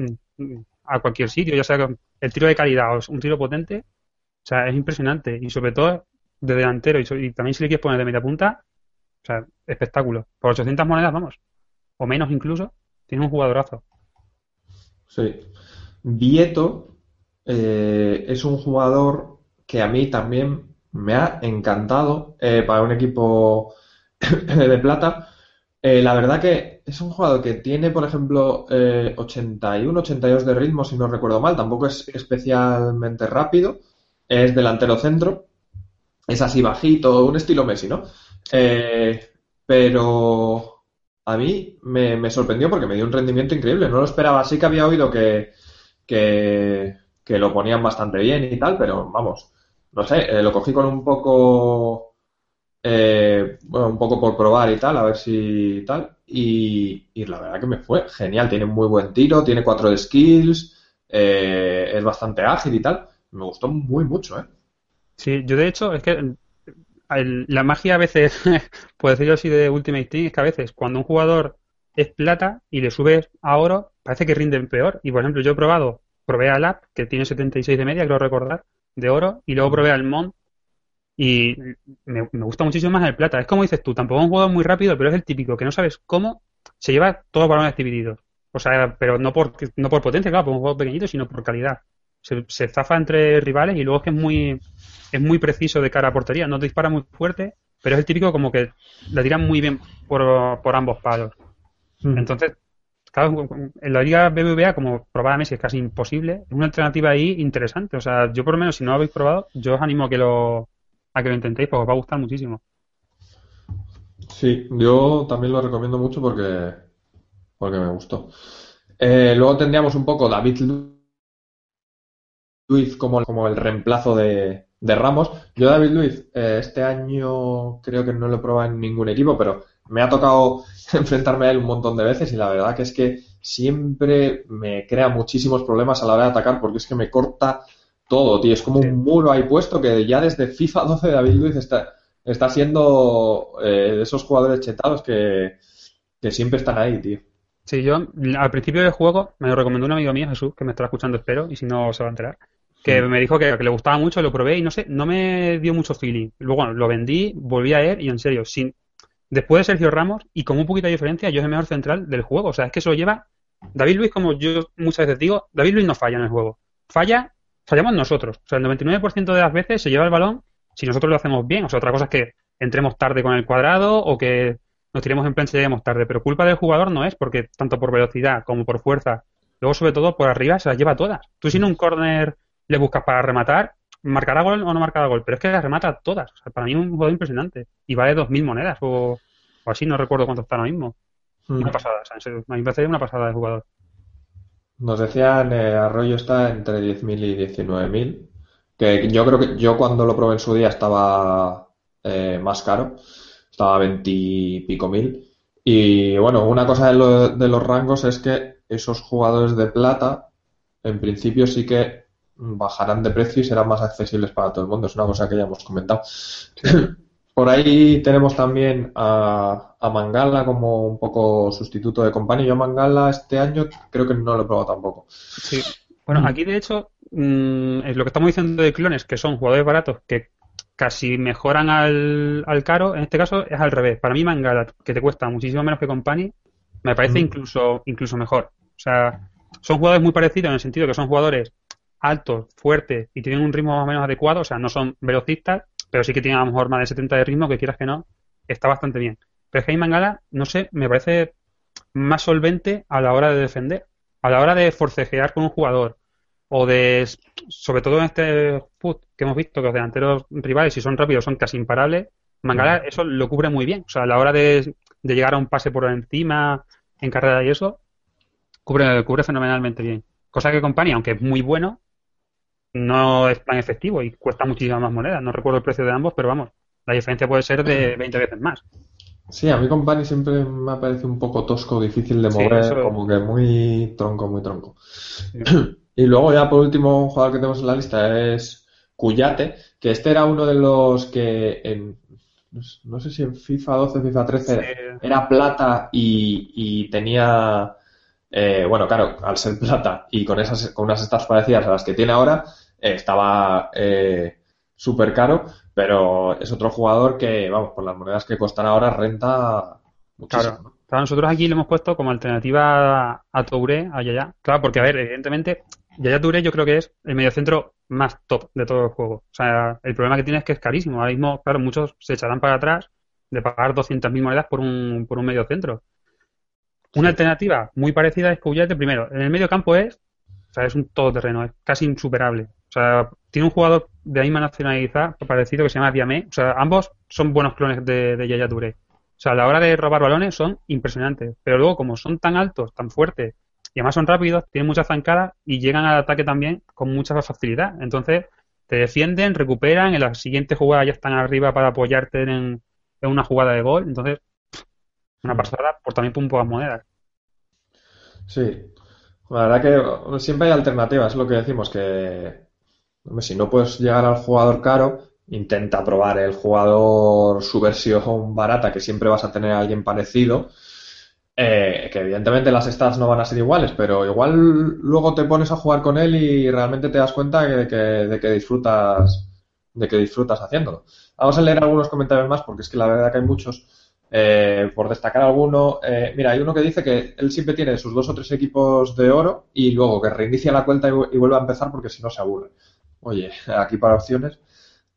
a cualquier sitio, ya sea el tiro de calidad o un tiro potente. O sea, es impresionante. Y sobre todo de delantero y, también si le quieres poner de media punta, o sea, espectáculo. Por 800 monedas, vamos. O menos incluso, tiene un jugadorazo. Sí. Vieto eh, es un jugador que a mí también me ha encantado eh, para un equipo [COUGHS] de plata. Eh, la verdad que es un jugador que tiene, por ejemplo, 81, 82 de ritmo, si no recuerdo mal. Tampoco es especialmente rápido. Es delantero centro. Es así bajito, un estilo Messi, ¿no? pero a mí me, me, sorprendió porque me dio un rendimiento increíble. No lo esperaba. Sí que había oído que, que, lo ponían bastante bien y tal, pero vamos, no sé, eh, lo cogí con un poco, eh, bueno, un poco por probar y tal, a ver si tal, y, la verdad que me fue genial, tiene muy buen tiro, tiene cuatro skills, eh, es bastante ágil y tal, me gustó muy mucho, ¿eh? Sí, yo de hecho, es que la magia a veces, [LAUGHS] puedo decirlo así de Ultimate Team, es que a veces cuando un jugador es plata y le subes a oro, parece que rinden peor. Y por ejemplo, yo he probado, probé al App, que tiene 76 de media, creo recordar, de oro, y luego probé al Mont y me, gusta muchísimo más el plata. Es como dices tú, tampoco es un juego muy rápido, pero es el típico que no sabes cómo se lleva todos los balones divididos. O sea, pero no por, no por potencia, claro, por un juego pequeñito, sino por calidad. Se, se zafa entre rivales y luego es que es muy, es muy preciso de cara a portería. No te dispara muy fuerte, pero es el típico como que la tiran muy bien por, por ambos palos. Entonces, claro, en la Liga BBVA, como probar a Messi es casi imposible, es una alternativa ahí interesante. O sea, yo por lo menos, si no lo habéis probado, yo os animo a que lo, a que lo intentéis, porque os va a gustar muchísimo. Sí, yo también lo recomiendo mucho porque, porque me gustó. Eh, luego tendríamos un poco David Luiz como, como el reemplazo de, de Ramos. Yo David Luiz eh, este año creo que no lo he probado en ningún equipo, pero me ha tocado [LAUGHS] enfrentarme a él un montón de veces y la verdad que es que siempre me crea muchísimos problemas a la hora de atacar porque es que me corta todo, tío. Es como un muro ahí puesto que ya desde FIFA 12 David Luiz está, está siendo eh, de esos jugadores chetados que, siempre están ahí, tío. Sí, yo al principio del juego me lo recomendó un amigo mío, Jesús, que me está escuchando, espero, y si no se va a enterar, que me dijo que, que, le gustaba mucho, lo probé y no sé, no me dio mucho feeling. Luego lo vendí, volví a él y en serio, sin, después de Sergio Ramos y con un poquito de diferencia, yo es el mejor central del juego. O sea, es que eso lo lleva. David Luis, como yo muchas veces digo, David Luis no falla en el juego. Falla, fallamos nosotros. O sea, el 99% de las veces se lleva el balón si nosotros lo hacemos bien. O sea, otra cosa es que entremos tarde con el cuadrado o que nos tiremos en plancha y lleguemos tarde. Pero culpa del jugador no es porque tanto por velocidad como por fuerza, luego sobre todo por arriba se las lleva todas. Tú si en un corner le buscas para rematar, marcará gol o no marcará gol, pero es que las remata todas. O sea, para mí es un juego impresionante. Y vale 2.000 monedas o, así, no recuerdo cuánto está ahora mismo. Mm. Una pasada, o sea, me parece una pasada de jugador. Nos decían, eh, Arroyo está entre 10.000 y 19.000. Que yo creo que yo cuando lo probé en su día estaba eh, más caro. Estaba a 20 y pico mil. Y bueno, una cosa de, de los rangos es que esos jugadores de plata, en principio sí que bajarán de precio y serán más accesibles para todo el mundo. Es una cosa que ya hemos comentado. [CLEARS THROAT] Por ahí tenemos también a, Mangala como un poco sustituto de compañía. Yo Mangala este año creo que no lo he probado tampoco. Sí. Bueno, mm. aquí de hecho, mm, es lo que estamos diciendo de clones, que son jugadores baratos que casi mejoran al, al, caro, en este caso es al revés. Para mí Mangala, que te cuesta muchísimo menos que Company, me parece mm. incluso, incluso mejor. O sea, son jugadores muy parecidos en el sentido que son jugadores altos, fuertes y tienen un ritmo más o menos adecuado, o sea, no son velocistas, pero sí que tienen a lo mejor más de 70 de ritmo, que quieras que no, está bastante bien. Pero es que Mangala, no sé, me parece más solvente a la hora de defender, a la hora de forcejear con un jugador o de, sobre todo en este put que hemos visto, que los delanteros rivales, si son rápidos, son casi imparables, Mangala eso lo cubre muy bien. O sea, a la hora de, llegar a un pase por encima, en carrera y eso, cubre, cubre fenomenalmente bien. Cosa que Company, aunque es muy bueno, no es tan efectivo y cuesta muchísimas más monedas. No recuerdo el precio de ambos, pero vamos, la diferencia puede ser de [CLEARS THROAT] 20 veces más. Sí, a mí Company siempre me ha parecido un poco tosco, difícil de mover, como que muy tronco, muy tronco. [CLEARS THROAT] Y luego ya por último, un jugador que tenemos en la lista es Cuyate, que este era uno de los que en, no sé si en FIFA 12, FIFA 13 era plata y, tenía, eh, bueno, claro, al ser [LAUGHS] plata y con esas, con unas estas parecidas a las que tiene ahora, estaba eh, súper caro, pero es otro jugador que, vamos, por las monedas que costan ahora renta muchísimo. Claro. nosotros aquí lo hemos puesto como alternativa a Touré, a Yaya. Claro, porque, a ver, evidentemente, Yaya Touré yo creo que es el mediocentro más top de todo el juego. O sea, el problema que tiene es que es carísimo. Ahora mismo, claro, muchos se echarán para atrás de pagar 200.000 monedas por un, por un mediocentro. Una alternativa muy parecida es Couillete, primero, en el medio campo es, o sea, es un todoterreno, es casi insuperable. O sea, tiene un jugador de la misma nacionalidad parecido que se llama Diamé. O sea, ambos son buenos clones de, de Yaya Touré. O sea, a la hora de robar balones son impresionantes. Pero luego, como son tan altos, tan fuertes y además son rápidos, tienen mucha zancada y llegan al ataque también con mucha facilidad. Entonces, te defienden, recuperan, en la siguiente jugada ya están arriba para apoyarte en, una jugada de gol. Entonces, una mm. pasada por también por un pocas monedas. Sí, la verdad que siempre hay alternativas, es lo que decimos, que si no puedes llegar al jugador caro, intenta probar el jugador su versión barata, que siempre vas a tener a alguien parecido eh, que evidentemente las stats no van a ser iguales, pero igual luego te pones a jugar con él y realmente te das cuenta de que, de que disfrutas de que disfrutas haciéndolo. Vamos a leer algunos comentarios más porque es que la verdad que hay muchos. Eh, por destacar alguno, eh, mira, hay uno que dice que él siempre tiene sus dos o tres equipos de oro y luego que reinicia la cuenta y, vuelve a empezar porque si no se aburre. Oye, aquí para opciones.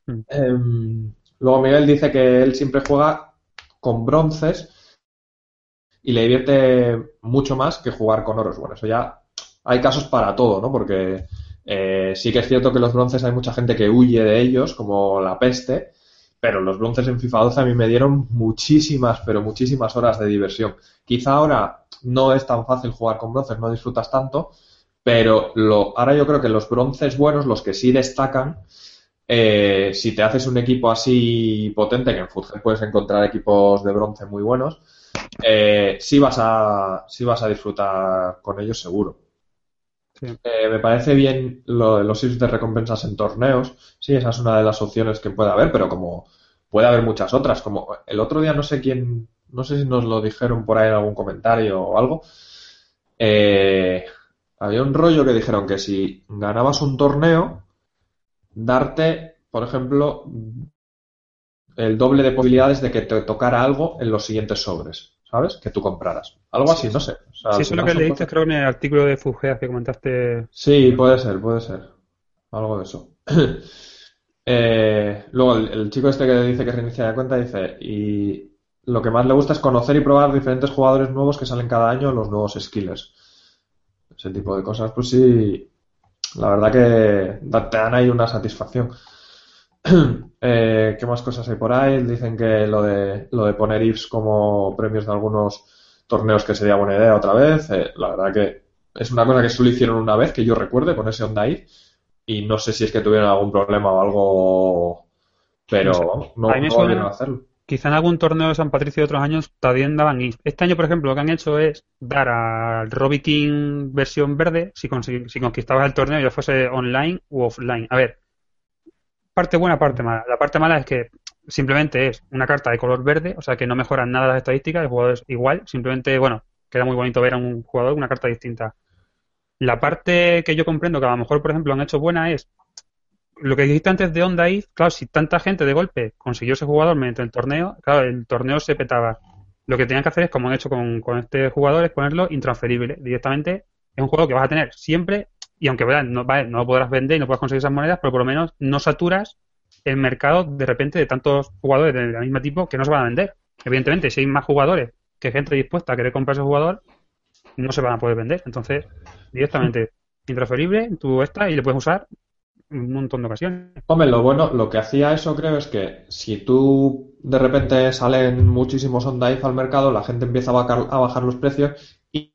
Mm. Em, luego Miguel dice que él siempre juega con bronces y le divierte mucho más que jugar con oros. Bueno, eso ya hay casos para todo, ¿no? Porque eh, sí que es cierto que los bronces hay mucha gente que huye de ellos, como la peste, pero los bronces en FIFA 12 a mí me dieron muchísimas, pero muchísimas horas de diversión. Quizá ahora no es tan fácil jugar con bronces, no disfrutas tanto, pero lo, ahora yo creo que los bronces buenos, los que sí destacan, eh, si te haces un equipo así potente, que en fútbol puedes encontrar equipos de bronce muy buenos, eh, sí, vas a, sí vas a disfrutar con ellos seguro. Eh, me parece bien lo de los sitios de recompensas en torneos. Sí, esa es una de las opciones que puede haber, pero como puede haber muchas otras. Como el otro día no sé quién, no sé si nos lo dijeron por ahí en algún comentario o algo. Eh, había un rollo que dijeron que si ganabas un torneo, darte, por ejemplo, el doble de posibilidades de que te tocara algo en los siguientes sobres. ¿sabes? Que tú compraras. Algo así, no sé. sí, eso es lo que leíste, creo, en el artículo de Fugea que comentaste. Sí, puede ser, puede ser. Algo de eso. [CLEARS THROAT] eh, luego, el, chico este que dice que reinicia la cuenta dice, y lo que más le gusta es conocer y probar diferentes jugadores nuevos que salen cada año, los nuevos skillers. Ese tipo de cosas, pues sí, la verdad que te dan ahí una satisfacción. [CLEARS THROAT] Eh, ¿Qué más cosas hay por ahí? Dicen que lo de, lo de poner IFs como premios de algunos torneos que sería buena idea otra vez. Eh, la verdad que es una cosa que solo hicieron una vez, que yo recuerde, con ese Onda IF. Y no sé si es que tuvieron algún problema o algo, pero no, no, a hacerlo. Quizá en algún torneo de San Patricio de otros años también daban. Este año, por ejemplo, lo que han hecho es dar al Robbie King versión verde si, si conquistabas el torneo, ya fuese online u offline. A ver, parte buena, parte mala. La parte mala es que simplemente es una carta de color verde, o sea que no mejoran nada las estadísticas, el jugador es igual, simplemente, bueno, queda muy bonito ver a un jugador una carta distinta. La parte que yo comprendo que a lo mejor, por ejemplo, han hecho buena es lo que dijiste antes de Onda If, claro, si tanta gente de golpe consiguió ese jugador mediante el torneo, claro, el torneo se petaba. Lo que tenían que hacer es, como han hecho con, con este jugador, es ponerlo intransferible. Directamente es un juego que vas a tener siempre y aunque no, vale, no lo podrás vender y no puedas conseguir esas monedas, pero por lo menos no saturas el mercado de repente de tantos jugadores del mismo tipo que no se van a vender. Evidentemente, si hay más jugadores que gente dispuesta a querer comprar ese jugador, no se van a poder vender. Entonces, directamente, intransferible, tú esta y le puedes usar un montón de ocasiones. Hombre, lo bueno, lo que hacía eso creo es que si tú de repente salen muchísimos on al mercado, la gente empieza a bajar, a bajar los precios y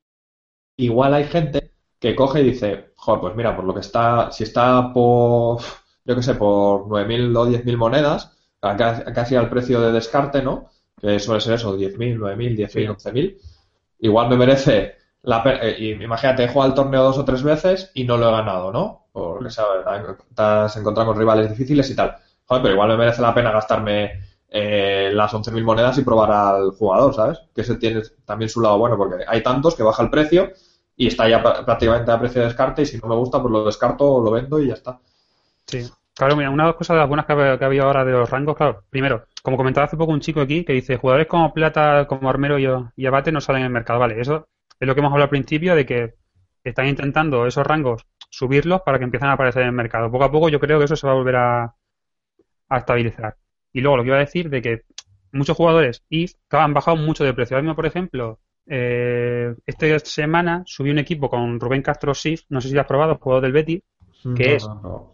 igual hay gente que coge y dice, joder, pues mira, por lo que está, si está por, yo qué sé, por 9.000 o 10.000 monedas, casi al precio de descarte, ¿no? Que suele ser eso, 10.000, 9.000, 10.000, 11.000. Igual me merece la eh, imagínate, he jugado el torneo dos o tres veces y no lo he ganado, ¿no? Porque ¿sabes? estás encontrando con rivales difíciles y tal. Joder, pero igual me merece la pena gastarme eh, las 11.000 monedas y probar al jugador, ¿sabes? Que ese tiene también su lado bueno, porque hay tantos que baja el precio y está ya prácticamente a precio de descarte y si no me gusta, pues lo descarto o lo vendo y ya está. Sí. Claro, mira, una de las cosas buenas que ha, habido ahora de los rangos, claro, primero, como comentaba hace poco un chico aquí que dice, jugadores como Plata, como Armero y, y Abate no salen en el mercado, vale, eso es lo que hemos hablado al principio de que están intentando esos rangos subirlos para que empiecen a aparecer en el mercado. Poco a poco yo creo que eso se va a volver a, estabilizar. Y luego lo que iba a decir de que muchos jugadores y han bajado mucho de precio. Ahora mismo, por ejemplo, eh, esta semana subí un equipo con Rubén Castro Sif, no sé si lo has probado, jugador del Betty, que es,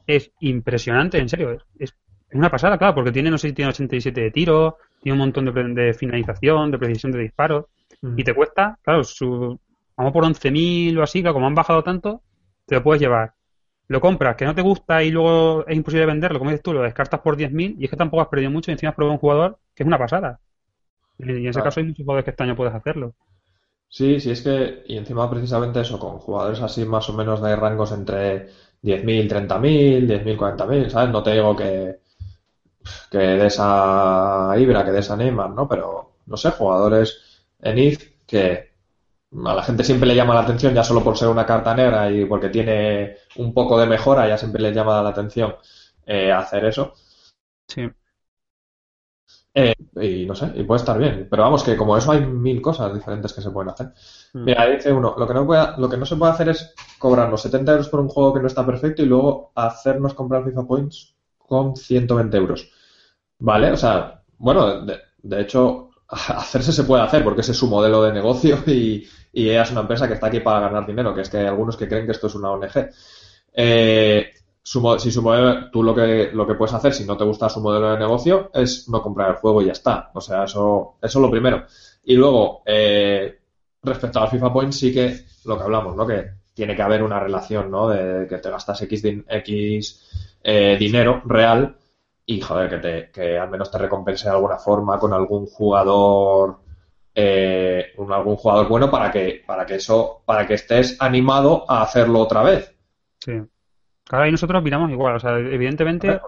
es impresionante, en serio. Es, una pasada, claro, porque tiene, no sé si tiene 87 de tiro, tiene un montón de, finalización, de precisión de disparos, y te cuesta, claro, su, vamos por 11.000 o así, claro, como han bajado tanto, te lo puedes llevar. Lo compras, que no te gusta y luego es imposible venderlo, como dices tú, lo descartas por 10.000 y es que tampoco has perdido mucho y encima has probado un jugador que es una pasada. Y en ese caso hay muchos jugadores que este año puedes hacerlo. Sí, sí, es que, y encima precisamente eso, con jugadores así más o menos de rangos entre 10.000, 30.000, 10.000, 40.000, ¿sabes? No te digo que, que de esa Ibra, que de esa Neymar, ¿no? Pero, no sé, jugadores en IF que a la gente siempre le llama la atención ya solo por ser una carta negra y porque tiene un poco de mejora, ya siempre le llama la atención eh, hacer eso. Sí. Eh, y no sé, y puede estar bien. Pero vamos, que como eso hay mil cosas diferentes que se pueden hacer. Mm. Mira, dice uno, lo que, no puede, lo que no se puede hacer es cobrarnos 70 euros por un juego que no está perfecto y luego hacernos comprar FIFA Points con 120 euros. ¿Vale? O sea, bueno, de, de hecho, [LAUGHS] hacerse se puede hacer porque ese es su modelo de negocio [LAUGHS] y, y ella es una empresa que está aquí para ganar dinero, que es que hay algunos que creen que esto es una ONG. Eh, si su modelo, tú lo que, lo que puedes hacer si no te gusta su modelo de negocio es no comprar el juego y ya está. O sea, eso, eso es lo primero. Y luego, eh, respecto al FIFA Point, sí que lo que hablamos, ¿no? Que tiene que haber una relación, ¿no? De que te gastas X, X eh, dinero real y, joder, que, te, que al menos te recompense de alguna forma con algún jugador eh, algún jugador bueno para que, para que eso, para que estés animado a hacerlo otra vez. Sí. Claro, y nosotros miramos igual, o sea, evidentemente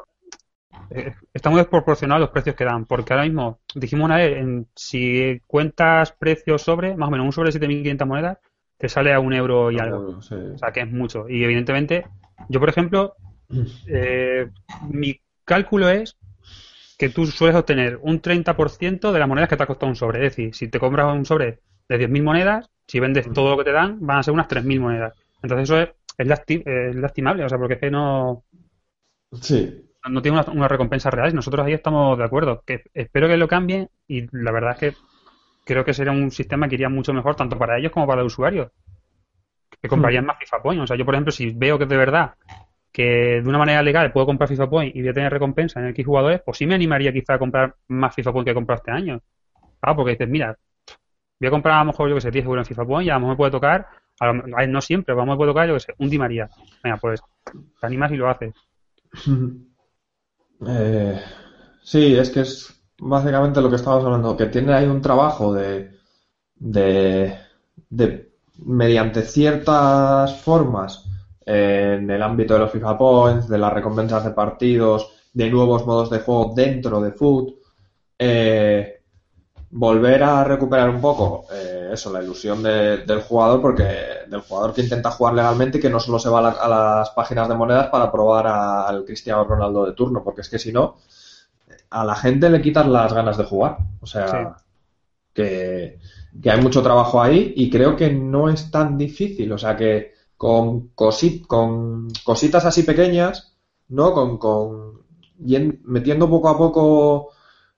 eh, estamos desproporcionados los precios que dan, porque ahora mismo dijimos una vez, en, si cuentas precios sobre, más o menos un sobre 7.500 monedas, te sale a un euro y algo. O sea, que es mucho. Y evidentemente, yo por ejemplo, [CLEARS THROAT] eh, mi cálculo es que tú sueles obtener un 30% de las monedas que te ha costado un sobre. Es decir, si te compras un sobre de 10.000 monedas, si vendes todo lo que te dan, van a ser unas 3.000 monedas. Entonces eso es, es, lastimable, o sea, porque es que no... Sí. No tiene una, recompensa real y nosotros ahí estamos de acuerdo. Que espero que lo cambien y la verdad es que creo que sería un sistema que iría mucho mejor tanto para ellos como para los usuarios. Que comprarían hmm. más FIFA Point. O sea, yo por ejemplo, si veo que de verdad que de una manera legal puedo comprar FIFA Point y voy a tener recompensa en X jugadores, pues sí me animaría quizá a comprar más FIFA Point que he comprado este año. Claro, porque dices, mira, voy a comprar a lo mejor, yo que sé, 10 euros en FIFA Point y a lo mejor me puede tocar, a lo, no siempre, a lo mejor me puede tocar, yo que sé, un Di María. Venga, pues te animas y lo haces. [LAUGHS] Eh, sí, es que es básicamente lo que estábamos hablando, que tiene ahí un trabajo de, de, de mediante ciertas formas en el ámbito de los FIFA Points, de las recompensas de partidos, de nuevos modos de juego dentro de Foot. Eh, volver a recuperar un poco eh, eso, la ilusión del jugador, porque del jugador que intenta jugar legalmente y que no solo se va a, las páginas de monedas para probar al Cristiano Ronaldo de turno, porque es que si no, a la gente le quitas las ganas de jugar. O sea, que, que hay mucho trabajo ahí y creo que no es tan difícil. O sea, que con, con cositas así pequeñas, ¿no? Con, con metiendo poco a poco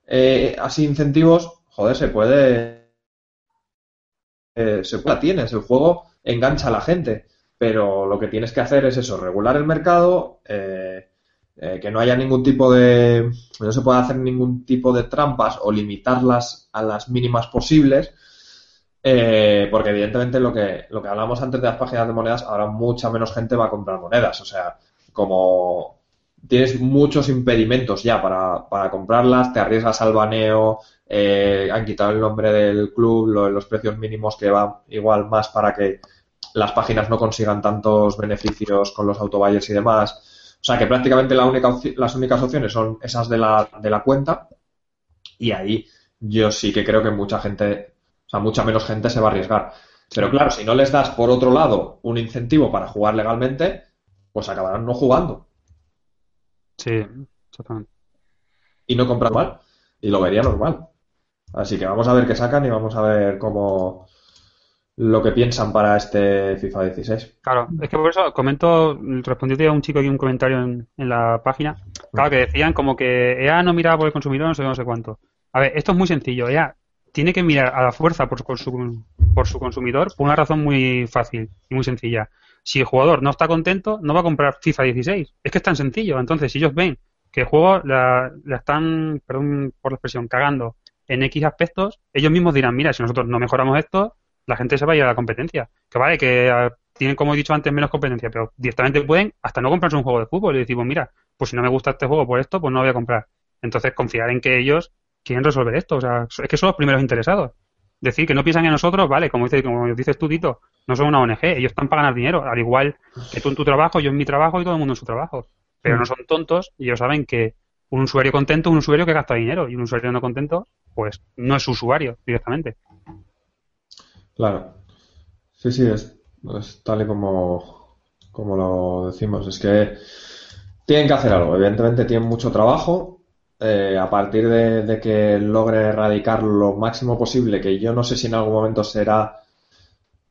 eh, así incentivos, joder, se puede, eh, se puede, tienes, el juego engancha a la gente, pero lo que tienes que hacer es eso, regular el mercado, eh, eh, que no haya ningún tipo de, no se pueda hacer ningún tipo de trampas o limitarlas a las mínimas posibles, eh, porque evidentemente lo que, lo que hablamos antes de las páginas de monedas, ahora mucha menos gente va a comprar monedas, o sea, como tienes muchos impedimentos ya para, para comprarlas, te arriesgas al baneo, eh, han quitado el nombre del club, los precios mínimos que van igual más para que las páginas no consigan tantos beneficios con los autobuyers y demás. O sea que prácticamente la única, las únicas opciones son esas de la, de la cuenta y ahí yo sí que creo que mucha gente, sea, mucha menos gente se va a arriesgar. Pero claro, si no les das por otro lado un incentivo para jugar legalmente, pues acabarán no jugando. Sí, exactamente. Y no compran mal. Y lo vería normal. Así que vamos a ver qué sacan y vamos a ver cómo lo que piensan para este FIFA 16. Claro, es que por eso comento, respondió a un chico aquí un comentario en, la página, claro, que decían como que EA no miraba por el consumidor, no sé, no sé cuánto. A ver, esto es muy sencillo, EA tiene que mirar a la fuerza por, su, por su consumidor por una razón muy fácil y muy sencilla. Si el jugador no está contento, no va a comprar FIFA 16. Es que es tan sencillo. Entonces, si ellos ven que el juego la, la están, perdón por la expresión, cagando en X aspectos, ellos mismos dirán, mira, si nosotros no mejoramos esto, la gente se va a ir a la competencia. Que vale, que ah, tienen, como he dicho antes, menos competencia, pero directamente pueden hasta no comprarse un juego de fútbol y decimos, mira, pues si no me gusta este juego por esto, pues no lo voy a comprar. Entonces, confiar en que ellos quieren resolver esto. O sea, es que son los primeros interesados. Decir que no piensan en nosotros, vale, como dices, como dices tú, Tito, no son una ONG, ellos están para ganar dinero, al igual que tú en tu trabajo, yo en mi trabajo y todo el mundo en su trabajo. Pero no son tontos y ellos saben que un usuario contento es un usuario que gasta dinero y un usuario no contento, pues no es usuario directamente. Claro. Sí, sí, es, tal y como, como lo decimos. Es que tienen que hacer algo. Evidentemente tienen mucho trabajo. Eh, a partir de, de, que logre erradicar lo máximo posible, que yo no sé si en algún momento será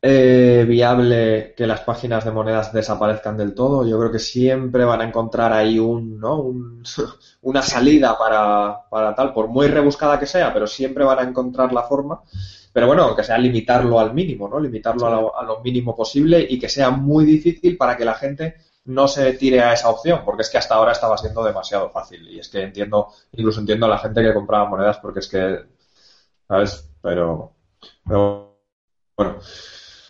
eh, viable que las páginas de monedas desaparezcan del todo. Yo creo que siempre van a encontrar ahí un, ¿no? [LAUGHS] una salida para, para, tal, por muy rebuscada que sea, pero siempre van a encontrar la forma. Pero bueno, aunque sea limitarlo al mínimo, ¿no? Limitarlo a lo, mínimo posible y que sea muy difícil para que la gente no se tire a esa opción, porque es que hasta ahora estaba siendo demasiado fácil. Y es que entiendo, incluso entiendo a la gente que compraba monedas porque es que, ¿sabes? Pero, pero bueno.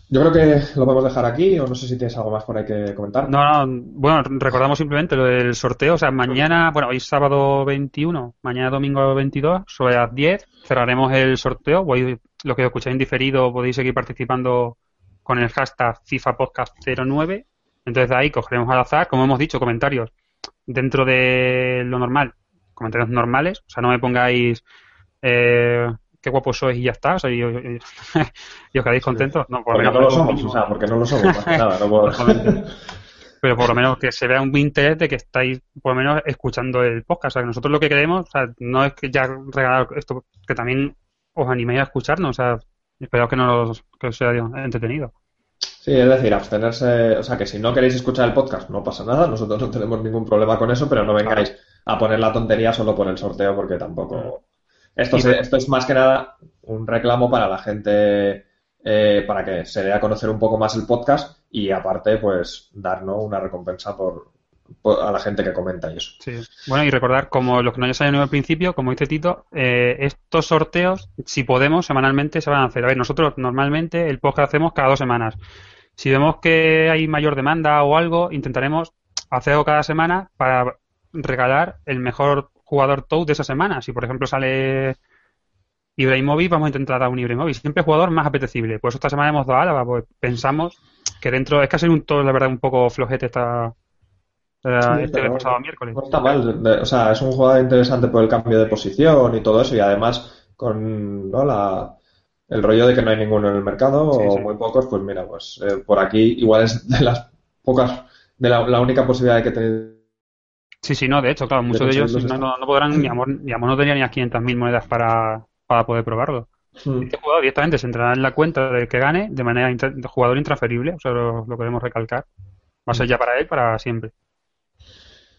Yo creo que lo podemos dejar aquí, o no sé si tienes algo más por ahí que comentar. No, no, bueno, recordamos simplemente lo del sorteo. O sea, mañana, bueno, hoy es sábado 21, mañana domingo 22, sobre las 10, cerraremos el sorteo. Hoy, lo que escucháis en diferido, podéis seguir participando con el hashtag FIFA Podcast 09. Entonces, de ahí cogeremos al azar, como hemos dicho, comentarios dentro de lo normal, comentarios normales. O sea, no me pongáis. Eh, qué guapo sois y ya está, o sea, y, os quedáis contentos. No, por porque no lo somos, o sea, porque no lo somos, nada, Pero por lo menos que se vea un interés de que estáis, por lo menos, escuchando el podcast. O sea, que nosotros lo que queremos, o sea, no es que ya regalar esto, que también os animéis a escucharnos, o sea, espero que, nos, que os sea entretenido. Sí, es decir, abstenerse, o sea, que si no queréis escuchar el podcast, no pasa nada, nosotros no tenemos ningún problema con eso, pero no vengáis a poner la tontería solo por el sorteo, porque tampoco esto, esto es más que nada un reclamo para la gente, eh, para que se dé a conocer un poco más el podcast y aparte, pues, darnos una recompensa por, a la gente que comenta y eso. Sí. Bueno, y recordar, como los que no ya saben al principio, como dice Tito, eh, estos sorteos, si podemos, semanalmente se van a hacer. A ver, nosotros normalmente el podcast hacemos cada dos semanas. Si vemos que hay mayor demanda o algo, intentaremos hacerlo cada semana para regalar el mejor jugador top de esa semana. Si, por ejemplo, sale Ibrahimovic, vamos a intentar dar un Ibrahimovic. Siempre jugador más apetecible. Por eso esta semana hemos dado Álava, pues pensamos que dentro... Es que ha sido un todo, la verdad, un poco flojete esta... este pasado miércoles. No está mal, o sea, es un jugador interesante por el cambio de posición y todo eso, y además con ¿no? la, el rollo de que no hay ninguno en el mercado o muy pocos, pues mira, pues eh, por aquí igual es de las pocas, de la, la única posibilidad de que tenéis Sí, sí, no, de hecho, claro, muchos de ellos no, podrán, ni amor, ni amor no tenía ni las 500.000 monedas para, para poder probarlo. Hmm. Este jugador directamente se entrará en la cuenta del que gane de manera de jugador intransferible, o sea, lo, queremos recalcar. Va a ser ya para él para siempre.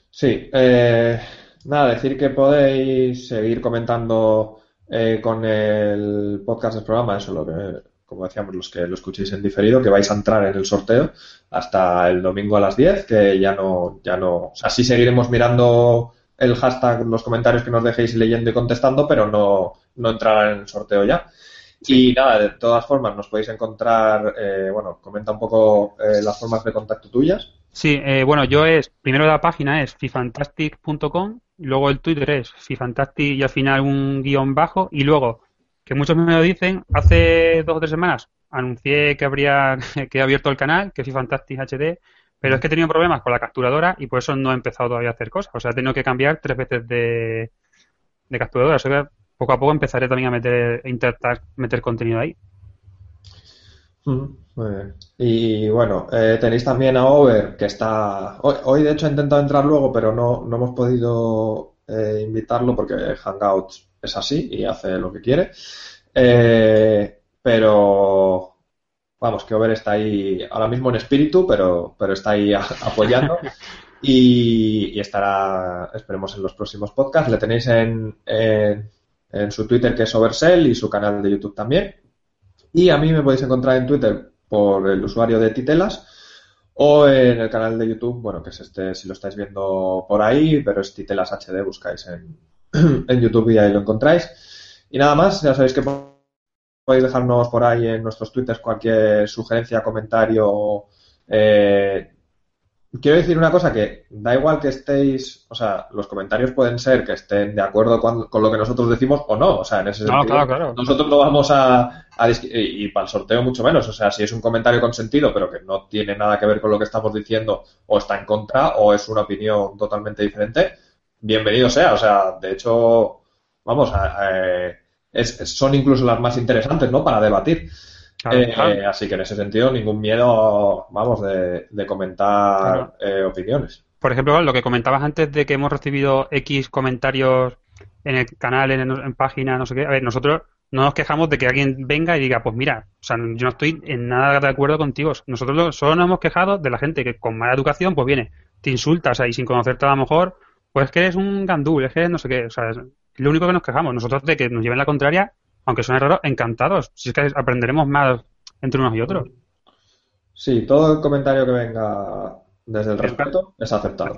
Sí, eh, nada, decir que podéis seguir comentando eh, con el podcast del programa, eso lo que como decíamos, los que lo escuchéis en diferido, que vais a entrar en el sorteo hasta el domingo a las 10, que ya no, ya no, o sea, sí seguiremos mirando el hashtag, los comentarios que nos dejéis leyendo y contestando, pero no, no entrarán en el sorteo ya. Y nada, de todas formas, nos podéis encontrar, eh, bueno, comenta un poco eh, las formas de contacto tuyas. Sí, eh, bueno, yo es, primero la página es fifantastic.com, luego el Twitter es fifantastic y al final un guion bajo, y luego, que muchos me lo dicen, hace dos o tres semanas anuncié que habría [LAUGHS] que he abierto el canal, que Fifantastic HD, pero es que he tenido problemas con la capturadora y por eso no he empezado todavía a hacer cosas. O sea, he tenido que cambiar tres veces de, de capturadora. O sea, poco a poco empezaré también a meter, intentar meter contenido ahí. Y bueno, eh, tenéis también a Over, que está. Hoy, de hecho, he intentado entrar luego, pero no, no hemos podido eh, invitarlo porque Hangouts es así y hace lo que quiere. Eh, pero. Vamos, que Over está ahí ahora mismo en espíritu, pero, pero está ahí apoyando. [LAUGHS] Y, estará, esperemos, en los próximos podcasts. Le tenéis en, en su Twitter, que es Oversell, y su canal de YouTube también. Y a mí me podéis encontrar en Twitter por el usuario de Titelas o en el canal de YouTube, bueno, que es este, si lo estáis viendo por ahí, pero es Titelas HD, buscáis en, [CLEARS THROAT] en YouTube y ahí lo encontráis. Y nada más, ya sabéis que podéis dejarnos por ahí en nuestros twitters cualquier sugerencia, comentario, eh, quiero decir una cosa que da igual que estéis, o sea, los comentarios pueden ser que estén de acuerdo con, lo que nosotros decimos o no, o sea, en ese sentido, nosotros no vamos a, y, para el sorteo mucho menos, o sea, si es un comentario con sentido pero que no tiene nada que ver con lo que estamos diciendo o está en contra o es una opinión totalmente diferente, bienvenido sea, o sea, de hecho, vamos, son incluso las más interesantes, ¿no? Para debatir. Eh, así que en ese sentido, ningún miedo, vamos, de, comentar eh, opiniones. Por ejemplo, lo que comentabas antes de que hemos recibido X comentarios en el canal, en, en página, no sé qué. A ver, nosotros no nos quejamos de que alguien venga y diga, pues mira, o sea, yo no estoy en nada de acuerdo contigo. Nosotros solo nos hemos quejado de la gente que con mala educación, pues viene, te insulta, o sea, y sin conocerte a lo mejor, pues que eres un gandul, es que no sé qué, o sea, es lo único que nos quejamos. Nosotros de que nos lleven la contraria, aunque suene raro, encantados. Si es que aprenderemos más entre unos y otros. Sí, todo el comentario que venga desde el respeto es aceptado.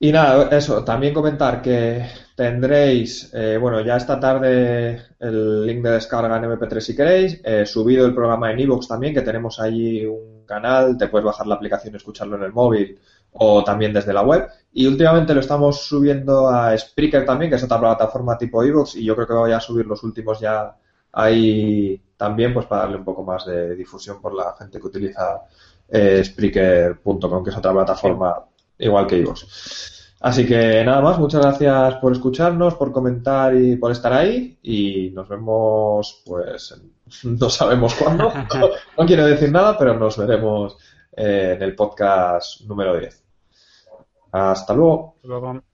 Y nada, eso, también comentar que tendréis, eh, bueno, ya esta tarde el link de descarga en MP3 si queréis, eh, subido el programa en iVoox también, que tenemos allí un canal, te puedes bajar la aplicación y escucharlo en el móvil o también desde la web. Y últimamente lo estamos subiendo a Spreaker también, que es otra plataforma tipo iVoox, y yo creo que voy a subir los últimos ya ahí también, pues para darle un poco más de difusión por la gente que utiliza eh, Spreaker.com, que es otra plataforma igual que iVoox. Así que nada más, muchas gracias por escucharnos, por comentar y por estar ahí. Y nos vemos, pues, [LAUGHS] no sabemos cuándo. [LAUGHS] No, quiero decir nada, pero nos veremos en el podcast número 10. Hasta luego. Hasta luego.